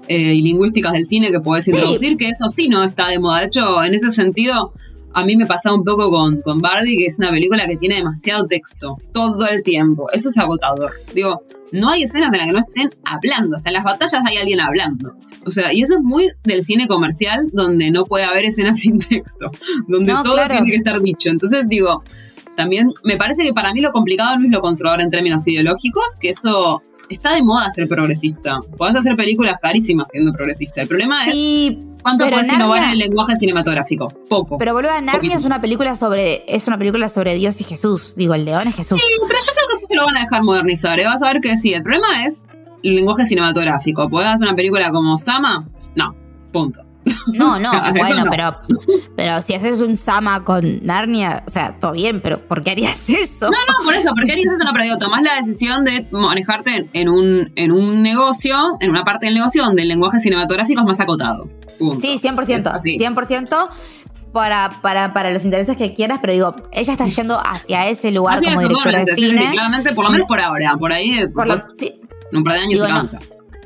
eh, y lingüísticas del cine que podés Sí. introducir, que eso sí no está de moda. De hecho, en ese sentido, a mí me pasaba un poco con, con Barbie, que es una película que tiene demasiado texto todo el tiempo. Eso es agotador. Digo, no hay escenas en las que no estén hablando. Hasta en las batallas hay alguien hablando. O sea, y eso es muy del cine comercial, donde no puede haber escenas sin texto, donde No, todo claro. tiene que estar dicho. Entonces, digo, también me parece que para mí lo complicado no es lo conservador en términos ideológicos, que eso está de moda ser progresista. Podés hacer películas carísimas siendo progresista. El problema es Sí, cuánto pero podés innovar en el lenguaje cinematográfico. Poco. pero boluda, Narnia es una película sobre es una película sobre Dios y Jesús. Digo, el león es Jesús. Sí, pero yo creo que eso se lo van a dejar modernizar. ¿eh? Vas a ver que sí. El problema es el lenguaje cinematográfico. ¿Podés hacer una película como Sama? No. Punto. No, no, Eso bueno, no. pero pero si haces un Sama con Narnia, o sea, todo bien, pero ¿por qué harías eso? No, no, por eso, porque harías eso, no, pero digo, tomás la decisión de manejarte en- un, en un negocio, en una parte del negocio donde el lenguaje cinematográfico es más acotado. Punto. Sí, 100%, Es así. 100%. para, para, para los intereses que quieras, pero digo, ella está yendo hacia ese lugar como directora de sí, cine. claramente, por lo menos por ahora. Por ahí, Por después, los- sí, en un par de años Digo, se no.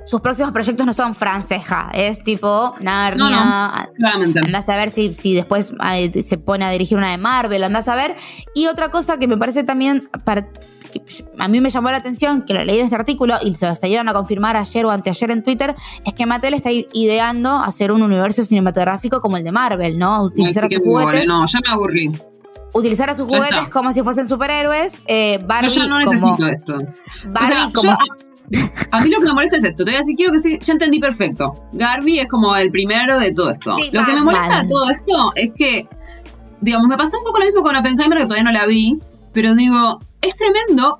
Sus próximos proyectos no son franceja, es tipo Narnia. Claramente. Andás a ver si, si después se pone a dirigir una de Marvel, andás a ver. Y otra cosa que me parece también, para- que a mí me llamó la atención, que lo leí en este artículo y se lo a confirmar ayer o anteayer en Twitter, es que Mattel está ideando hacer un universo cinematográfico como el de Marvel, ¿no? Utilizar sus juguetes, vale, no, ya me aburrí. utilizar a sus juguetes como si fuesen superhéroes. Eh, Yo Barbie ya no como, necesito esto. Barbie O sea, como yo- A mí lo que me molesta es esto. Te voy a decir, quiero que sí, ya entendí perfecto. Garby es como el primero de todo esto. Sí, lo que me molesta de todo esto es que, digamos, me pasó un poco lo mismo con Oppenheimer, que todavía no la vi, pero digo, es tremendo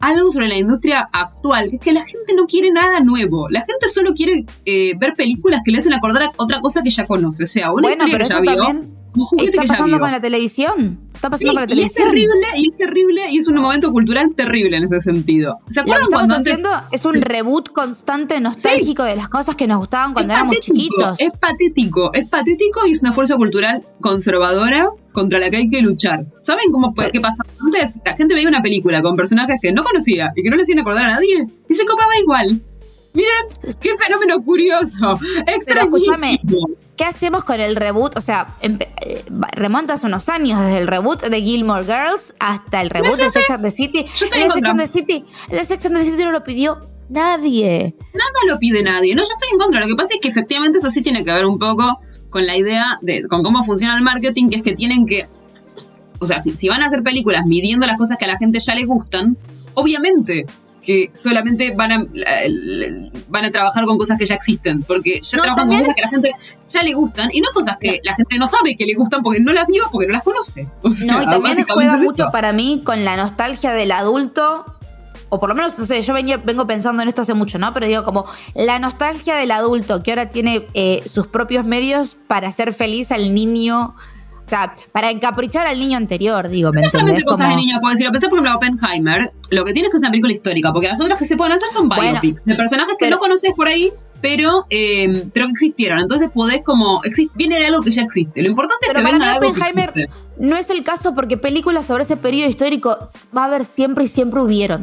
algo sobre la industria actual, que es que la gente no quiere nada nuevo. La gente solo quiere eh, ver películas que le hacen acordar a otra cosa que ya conoce. O sea, una bueno, historia pero que eso ya vio, también un juguete está que ya pasando vio. con la televisión. Está pasando Sí, la y es televisión. terrible, y es terrible, y es un momento cultural terrible en ese sentido. ¿Se Lo que acuerdan estamos cuando antes haciendo es un reboot constante, nostálgico de las cosas que nos gustaban cuando es éramos patético, chiquitos. Es patético, es patético y es una fuerza cultural conservadora contra la que hay que luchar. ¿Saben cómo fue, qué pasaba antes? La gente veía una película con personajes que no conocía y que no le hacían acordar a nadie y se copaba igual. Miren, qué fenómeno curioso. escúchame, Extrañísimo. ¿Qué hacemos con el reboot? O sea, eh, remontas unos años desde el reboot de Gilmore Girls hasta el reboot de Sex and the City. Yo el de Sex and the City, el Sex and the City no lo pidió nadie. Nada lo pide nadie. No, yo estoy en contra. Lo que pasa es que efectivamente eso sí tiene que ver un poco con la idea de con cómo funciona el marketing, que es que tienen que. O sea, si, si van a hacer películas midiendo las cosas que a la gente ya le gustan, obviamente que solamente van a, van a trabajar con cosas que ya existen, porque ya No, trabajan con cosas que a la gente ya le gustan y no cosas que la gente no sabe que le gustan porque no las vio, porque no las conoce. O sea, No, y también juega es mucho eso. para mí con la nostalgia del adulto. O por lo menos, no sé, yo venía, vengo pensando en esto hace mucho, ¿no? Pero digo, como la nostalgia del adulto que ahora tiene eh, sus propios medios para hacer feliz al niño. O sea, para encaprichar al niño anterior, digo, ¿me No solamente cosas Como- de niños, puedo decir, pensé por ejemplo Oppenheimer, lo que tiene es que es una película histórica, porque las otras que se pueden hacer son Bueno, biopics, de personajes que pero- no conoces por ahí, pero, eh, pero que existieron. Entonces podés como, viene de algo que ya existe. Lo importante Pero es que para venga mí algo que Oppenheimer existe. No es el caso porque películas sobre ese periodo histórico va a haber siempre y siempre hubieron.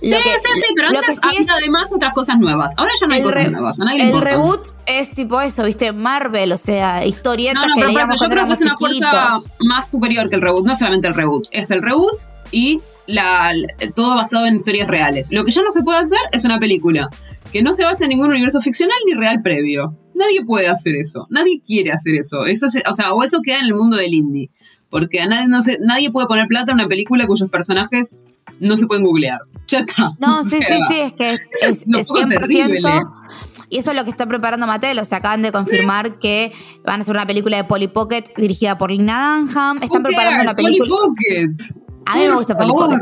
Lo Sí, que- sí, sí, pero lo antes que sí es- había además otras cosas nuevas. Ahora ya no hay cosas re- nuevas, a nadie le El importa. reboot es tipo eso, ¿viste? Marvel, o sea, historietas No, no, que pero eso yo creo que es una fuerza chiquitos. más superior que el reboot. No solamente el reboot, es el reboot y la, todo basado en historias reales. Lo que ya no se puede hacer es una película que no se basa en ningún universo ficcional ni real previo. Nadie puede hacer eso. Nadie quiere hacer eso. Eso se- o sea, o eso queda en el mundo del indie. Porque a nadie, no se, nadie puede poner plata en una película cuyos personajes no se pueden googlear. Ya está. No, sí, sí, sí, es que es, es un es poco 100%. terrible. Y eso es lo que está preparando Mattel. O sea, acaban de confirmar que van a hacer una película de Polly Pocket dirigida por Lina Dunham. Están preparando una película. Polly Pocket. A mí me gusta favor.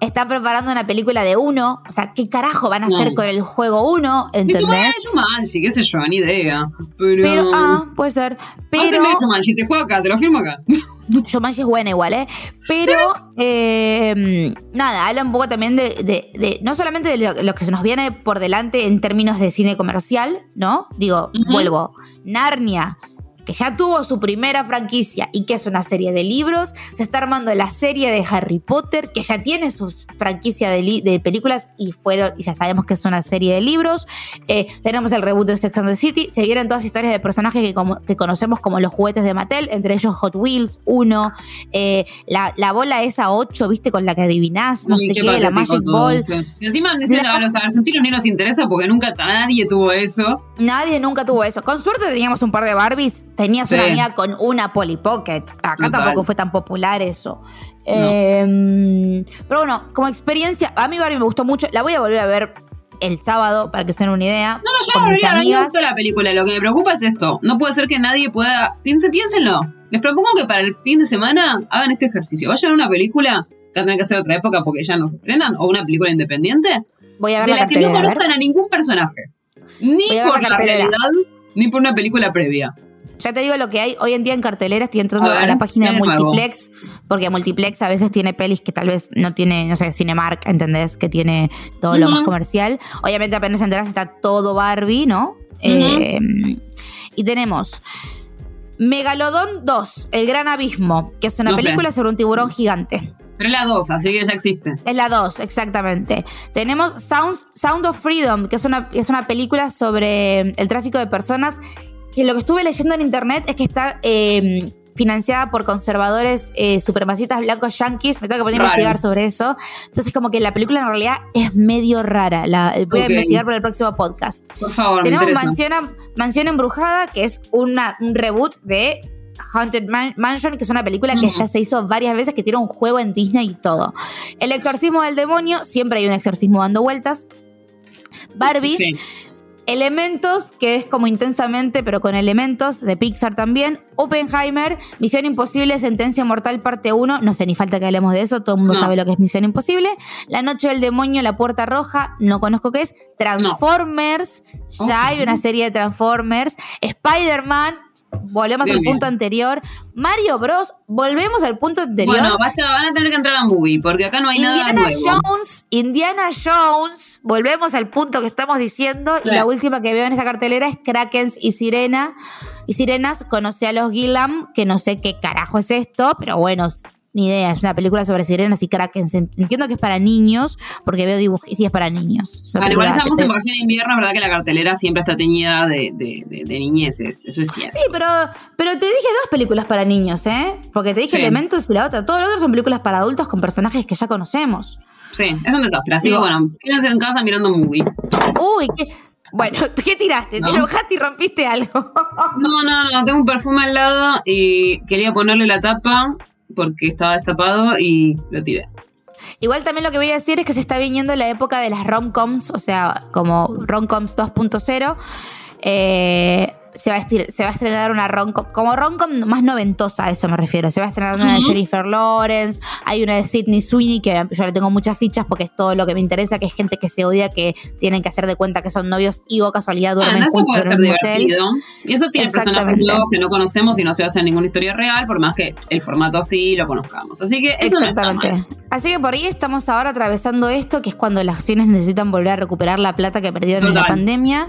Están preparando una película de uno. O sea, ¿qué carajo van a No. hacer con el juego uno? Y tú, bueno, ¿Entendés? Jumanji, qué sé yo, ni idea. Pero, Pero, ah, puede ser. Pero. Haceme Jumanji, te juego acá, te lo firmo acá. Jumanji es buena igual, ¿eh? Pero, eh, nada, habla un poco también de, de- de- no solamente de lo, lo que se nos viene por delante en términos de cine comercial, ¿no? Digo, vuelvo, Narnia, que ya tuvo su primera franquicia y que es una serie de libros, se está armando la serie de Harry Potter, que ya tiene su franquicia de, de películas y fueron, y ya sabemos que es una serie de libros. Eh, tenemos el reboot de Sex and the City, se vienen todas historias de personajes que, como- que conocemos como los juguetes de Mattel, entre ellos Hot Wheels 1, eh, la, la bola esa 8, viste, con la que adivinás, no sé qué qué, la Magic Ball. Y encima La- a los argentinos ni nos interesa porque nunca nadie tuvo eso. Nadie nunca tuvo eso. Con suerte teníamos un par de Barbies. Tenías Sí. una amiga con una Polly Pocket. Acá Total. tampoco fue tan popular eso. Eh, pero bueno, como experiencia, a mí Barbie me gustó mucho. La voy a volver a ver el sábado para que se den una idea. No, no, mis volví a ver, gustó la película. Lo que me preocupa es esto. No puede ser que nadie pueda. Piense, piénsenlo. Les propongo que para el fin de semana hagan este ejercicio. Vayan a una película que tendrán que hacer otra época porque ya no se estrenan, o una película independiente, Voy a ver de la la que no a conozcan a ningún personaje. Ni por la realidad, ni por una película previa. Ya te digo lo que hay hoy en día en cartelera. Estoy entrando A la página ¿qué de nuevo? Multiplex, porque Multiplex a veces tiene pelis que tal vez no tiene, no sé, Cinemark, ¿entendés? Que tiene todo lo más comercial. Obviamente apenas enteras está todo Barbie, ¿no? Eh, y tenemos Megalodón 2, El Gran Abismo, que es una No sé. película sobre un tiburón gigante. Pero es la 2, así que ya existe. Es la 2, exactamente. Tenemos Sounds, Sound of Freedom, que es una, es una película sobre el tráfico de personas, que lo que estuve leyendo en internet es que está eh, financiada por conservadores eh, supremacistas blancos yanquis. Me tengo que poner a investigar sobre eso. Entonces, como que la película en realidad es medio rara. La, voy Ok. a investigar para el próximo podcast. Por favor, Tenemos. Mansión, Mansión Embrujada, que es una, un reboot de Haunted Man- Mansion, que es una película que ya se hizo varias veces, que tiene un juego en Disney y todo. El exorcismo del demonio, siempre hay un exorcismo dando vueltas. Barbie, Sí. Elementos, que es como intensamente, pero con elementos, de Pixar también. Oppenheimer, Misión Imposible, Sentencia Mortal, parte 1. No sé, ni falta que hablemos de eso, todo el mundo No. sabe lo que es Misión Imposible. La Noche del Demonio, La Puerta Roja, no conozco qué es. Transformers, ya hay una serie de Transformers. Spider-Man, volvemos Bien, al punto anterior. Mario Bros, volvemos al punto anterior. Bueno, basta, van a tener que entrar a Movie, porque acá no hay nada Indiana nuevo. Jones, Indiana Jones, volvemos al punto que estamos diciendo. Y la última que veo en esta cartelera es Krakens y Sirena. Y Sirenas, conocí a los Gillam, que no sé qué carajo es esto, pero bueno, ni idea. Es una película sobre sirenas y Krakens. Entiendo que es para niños, porque veo dibujos y sí es para niños. Es Vale, igual estamos en vacaciones de invierno, es verdad que la cartelera siempre está teñida de, de, de- de niñeces, eso es cierto. Sí, pero, pero te dije dos películas para niños, ¿eh? Porque te dije Sí. Elementos y la otra. Todo lo otro son películas para adultos con personajes que ya conocemos. Sí, es un desastre. Así Digo- que bueno, quédense en casa mirando movie. Uy, qué. Bueno, ¿qué tiraste? No. ¿Te enojaste y rompiste algo? No, no, no, tengo un perfume al lado y quería ponerle la tapa porque estaba destapado y lo tiré. Igual también lo que voy a decir es que se está viniendo la época de las romcoms, o sea, como romcoms 2.0. Eh, se, va a estir- se va a estrenar una romcom, como romcom más noventosa, a eso me refiero. Se va a estrenar una de. Jennifer Lawrence, hay una de Sidney Sweeney, que yo le tengo muchas fichas porque es todo lo que me interesa, que es gente que se odia, que tienen que hacer de cuenta que son novios y o casualidad duermen Además, eso juntos en un. Y eso tiene personajes nuevos que no conocemos y no se basa en ninguna historia real, por más que el formato sí lo conozcamos. Así que eso no está mal. Exactamente. Así que por ahí estamos ahora atravesando esto, que es cuando las acciones necesitan volver a recuperar la plata que perdieron en la pandemia.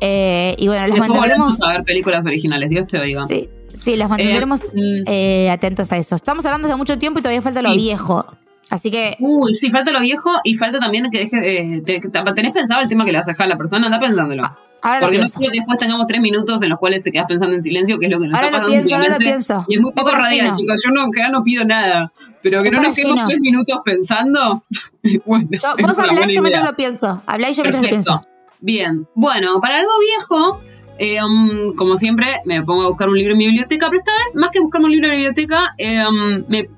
Eh, y bueno, las mantendremos. a ver películas originales, Dios te oiga. Sí, sí, las mantendremos mm. eh, atentas a eso. Estamos hablando hace mucho tiempo y todavía falta lo Sí. viejo. Así que, Uy, sí, falta lo viejo y falta también que deje. eh, te- ¿Tenés pensado el tema que le vas a dejar a la persona? Anda pensándolo. ahora lo Porque no quiero que después tengamos tres minutos en los cuales te quedas pensando en silencio, que es lo que nos Ahora está pasando pienso, ahora lo pienso. Y es muy poco Es radial, chicos. Yo no, que no pido nada. Pero que Es no nos quedemos tres minutos pensando. bueno, Yo- vos una hablá buena y yo mientras lo pienso. Hablá y yo mientras lo pienso. Bien. Bueno, para algo viejo, eh, um, como siempre, me pongo a buscar un libro en mi biblioteca, pero esta vez, más que buscarme un libro en mi biblioteca, eh, um, me-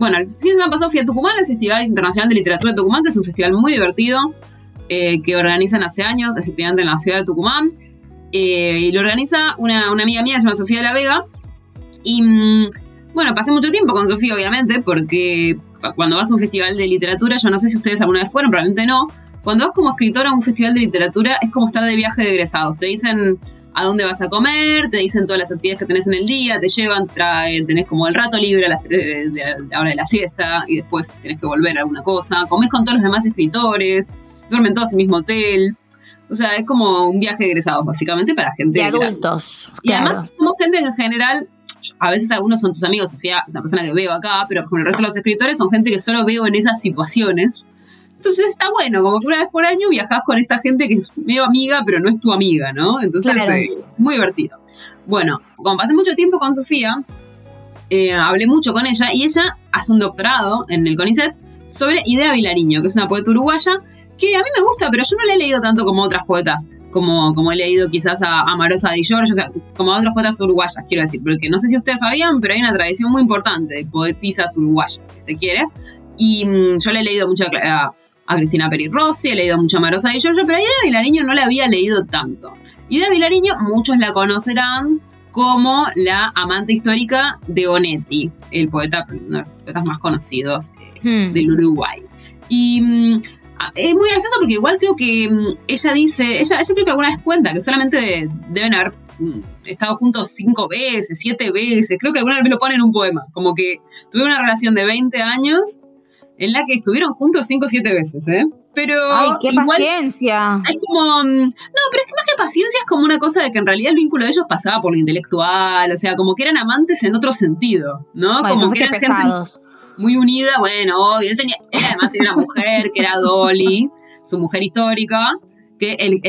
bueno, el fin de semana pasado fui a Tucumán, al Festival Internacional de Literatura de Tucumán, que es un festival muy divertido, eh, que organizan hace años, efectivamente en la ciudad de Tucumán, y lo organiza una, una amiga mía, se llama Sofía de la Vega, y mm, bueno, pasé mucho tiempo con Sofía, obviamente, porque cuando vas a un festival de literatura, yo no sé si ustedes alguna vez fueron, probablemente no, cuando vas como escritora a un festival de literatura es como estar de viaje de egresados. Te dicen a dónde vas a comer, te dicen todas las actividades que tenés en el día, te llevan, traen, tenés como el rato libre a las tres de, de la hora de la siesta y después tenés que volver a alguna cosa. Comés con todos los demás escritores, duermen todos en el mismo hotel. O sea, es como un viaje de egresados, básicamente, para gente De adultos. Y además somos gente que en general, a veces algunos son tus amigos, es una persona que veo acá, pero con el resto de los escritores son gente que solo veo en esas situaciones. Entonces está bueno, como que una vez por año viajás con esta gente que es medio amiga, pero no es tu amiga, ¿no? Entonces, Claro. eh, muy divertido. Bueno, como pasé mucho tiempo con Sofía, eh, hablé mucho con ella y ella hace un doctorado en el CONICET sobre Idea Vilariño, que es una poeta uruguaya que a mí me gusta, pero yo no la he leído tanto como otras poetas, como, como he leído quizás a Amarosa Di Giorgio, o sea, como a otras poetas uruguayas, quiero decir, porque no sé si ustedes sabían, pero hay una tradición muy importante de poetisas uruguayas, si se quiere, y mm, yo le he leído mucho a, a- Cristina Peri Rossi, he leído mucho a Amarosa Di Giorgio, pero a Idea Vilariño no la había leído tanto. Idea Vilariño, muchos la conocerán como la amante histórica de Onetti, el poeta, uno de los poetas más conocidos eh, Hmm. del Uruguay. Y mm, es muy gracioso porque igual creo que mm, ella dice, ella, ella creo que alguna vez cuenta que solamente de- deben haber mm, estado juntos cinco veces, siete veces, creo que alguna vez lo pone en un poema, como que tuve una relación de 20 años en la que estuvieron juntos cinco o siete veces, ¿eh? Pero. ¡Ay, qué paciencia! Hay como. Mm, no, pero es que más que paciencia es como una cosa de que en realidad el vínculo de ellos pasaba por lo intelectual, o sea, como que eran amantes en otro sentido, ¿no? como que eran pesados. muy unida, bueno, obvio. Él, tenía, él además tenía una mujer que era Dolly, su mujer histórica, que el,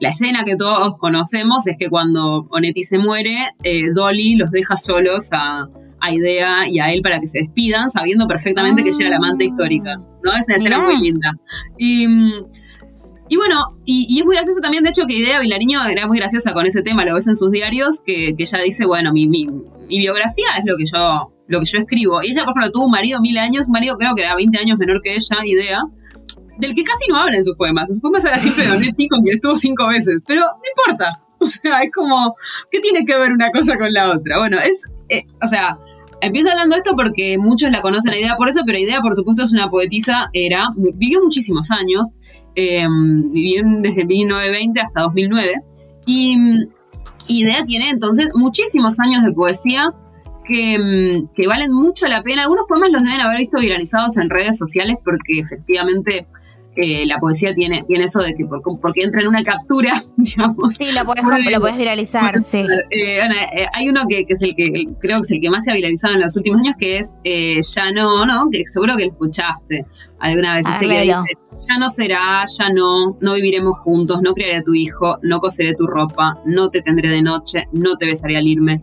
la escena que todos conocemos es que cuando Onetti se muere, eh, Dolly los deja solos a, a, Idea y a él para que se despidan, sabiendo perfectamente que llega la amante histórica. ¿no? Es una escena muy linda. Y, y bueno, y, es muy gracioso también, de hecho, que Idea Vilariño era muy graciosa con ese tema, lo ves en sus diarios, que, que ella dice, bueno, mi, mi, mi biografía es lo que yo lo que yo escribo. Y ella, por ejemplo, tuvo un marido mil años, un marido creo que era 20 años menor que ella, Idea, del que casi no habla en sus poemas. sus poemas habla siempre de Onetti, con quien estuvo cinco veces, pero no importa. O sea, es como, ¿qué tiene que ver una cosa con la otra? Bueno, es, eh, o sea, empiezo hablando esto porque muchos la conocen la idea por eso, pero Idea, por supuesto, es una poetisa, era, vivió muchísimos años, em, vivió desde 1920 hasta 2009, y Idea tiene entonces muchísimos años de poesía, que, que, valen mucho la pena. Algunos poemas los deben haber visto viralizados en redes sociales porque efectivamente eh, la poesía tiene, tiene eso de que porque entra en una captura, digamos. Sí, lo puedes, viralizar, sí. Eh, eh, hay uno que, es el que creo que es el que más se ha viralizado en los últimos años, que es Ya no, ¿no? Que seguro que lo escuchaste alguna vez. Este que dice, ya no será, ya no, no viviremos juntos, no criaré a tu hijo, no coseré tu ropa, no te tendré de noche, no te besaré al irme.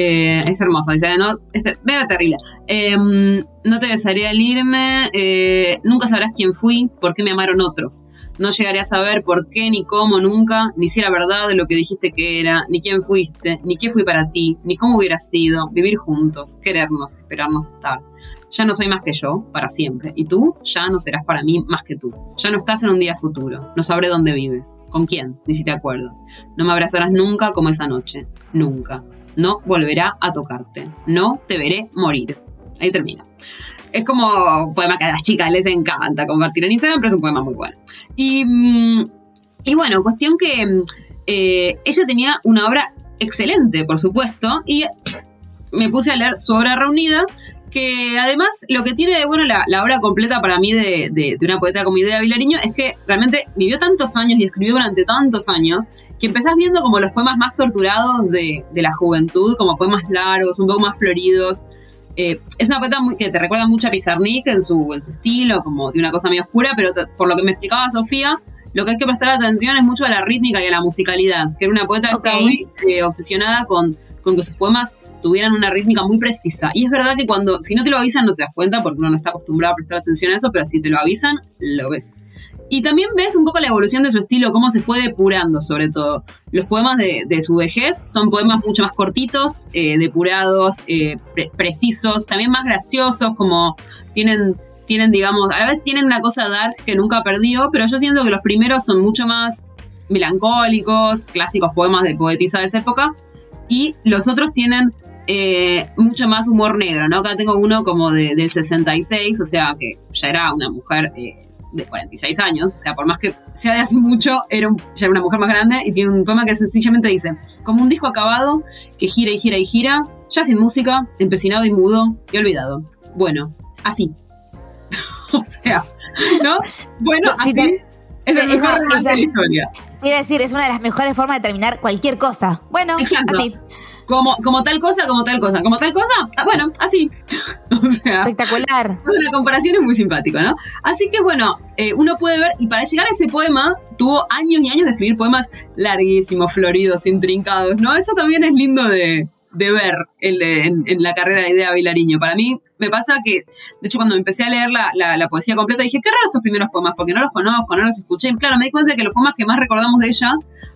Eh, es hermoso, dice, no, es terrible. Em, no te besaría irme, eh, nunca sabrás quién fui, por qué me amaron otros. No llegaré a saber por qué, ni cómo, nunca, ni si era verdad de lo que dijiste que era, ni quién fuiste, ni qué fui para ti, ni cómo hubiera sido vivir juntos, querernos, esperarnos estar. Ya no soy más que yo, para siempre, y tú ya no serás para mí más que tú. Ya no estás en un día futuro, no sabré dónde vives, con quién, ni si te acuerdas. No me abrazarás nunca como esa noche, nunca no volverá a tocarte, no te veré morir. Ahí termina. Es como un poema que a las chicas les encanta compartir en Instagram, pero es un poema muy bueno. Y, mm, bueno, cuestión que eh, ella tenía una obra excelente, por supuesto, y me puse a leer su obra reunida, que además lo que tiene de bueno la, obra completa para mí de, de, una poeta como Idea Vilariño es que realmente vivió tantos años y escribió durante tantos años que empezás viendo como los poemas más torturados de, la juventud, como poemas largos, un poco más floridos. Eh, es una poeta muy, que te recuerda mucho a Pizarnik en su, en su estilo, como de una cosa medio oscura, pero por lo que me explicaba Sofía, lo que hay que prestar atención es mucho a la rítmica y a la musicalidad, que era una poeta que estaba muy eh, obsesionada con, con que sus poemas tuvieran una rítmica muy precisa. Y es verdad que cuando, si no te lo avisan, no te das cuenta porque uno no está acostumbrado a prestar atención a eso, pero si te lo avisan, lo ves. Y también ves un poco la evolución de su estilo, cómo se fue depurando sobre todo. Los poemas de, su vejez son poemas mucho más cortitos, eh, depurados, eh, precisos, también más graciosos, como tienen, tienen, digamos, a vez tienen una cosa dark que nunca perdió, pero yo siento que los primeros son mucho más melancólicos, clásicos poemas de poetisa de esa época, y los otros tienen eh, mucho más humor negro, ¿no? Acá tengo uno como de, del 66, o sea que ya era una mujer de 46 años, o sea, por más que sea de hace mucho, era ya era una mujer más grande y tiene un poema que sencillamente dice, como un disco acabado que gira y gira y gira, ya sin música, empecinado y mudo y olvidado. Bueno, así. o sea, ¿no? Bueno, así. es el mejor de la historia. Iba a decir, es una de las mejores formas de terminar cualquier cosa. Bueno, así como, como tal cosa, como tal cosa, como tal cosa, ah, bueno, así. o sea, espectacular. La comparación es muy simpática, ¿no? Así que bueno, eh, uno puede ver, y para llegar a ese poema, tuvo años y años de escribir poemas larguísimos, floridos, intrincados, ¿no? Eso también es lindo de, ver en, la carrera de Idea Vilariño. Para mí me pasa que, de hecho, cuando empecé a leer la, poesía completa, dije, qué raro estos primeros poemas, porque no los conozco, no los escuché. Y claro, me di cuenta de que los poemas que más recordamos de ella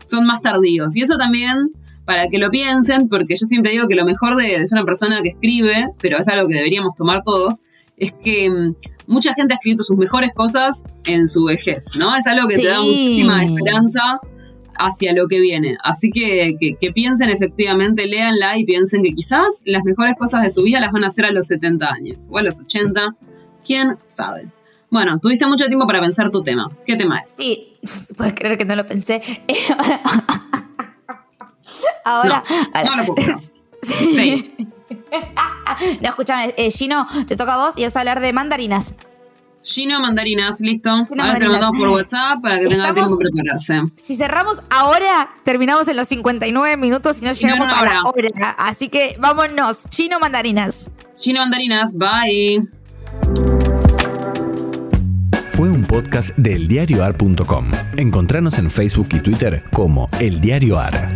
son más tardíos. Y eso también para que lo piensen, porque yo siempre digo que lo mejor de, ser una persona que escribe, pero es algo que deberíamos tomar todos, es que mm, mucha gente ha escrito sus mejores cosas en su vejez, ¿no? Es algo que te da muchísima esperanza hacia lo que viene. Así que, que, piensen efectivamente, léanla y piensen que quizás las mejores cosas de su vida las van a hacer a los 70 años o a los 80, quién sabe. Bueno, tuviste mucho tiempo para pensar tu tema. ¿Qué tema es? Sí, puedes creer que no lo pensé. Ahora. No, no puedo. Sí. no, escúchame, eh, Gino, te toca a vos y vas a hablar de mandarinas. Gino Mandarinas, listo. Gino Ahora te lo mandamos por WhatsApp para que tenga Estamos- tiempo de prepararse. Si cerramos ahora, terminamos en los 59 minutos y no llegamos una a la hora. hora. Así que vámonos. Gino Mandarinas. Gino Mandarinas, bye. Fue un podcast de eldiarioar.com. Encontranos en Facebook y Twitter como El Diario Ar.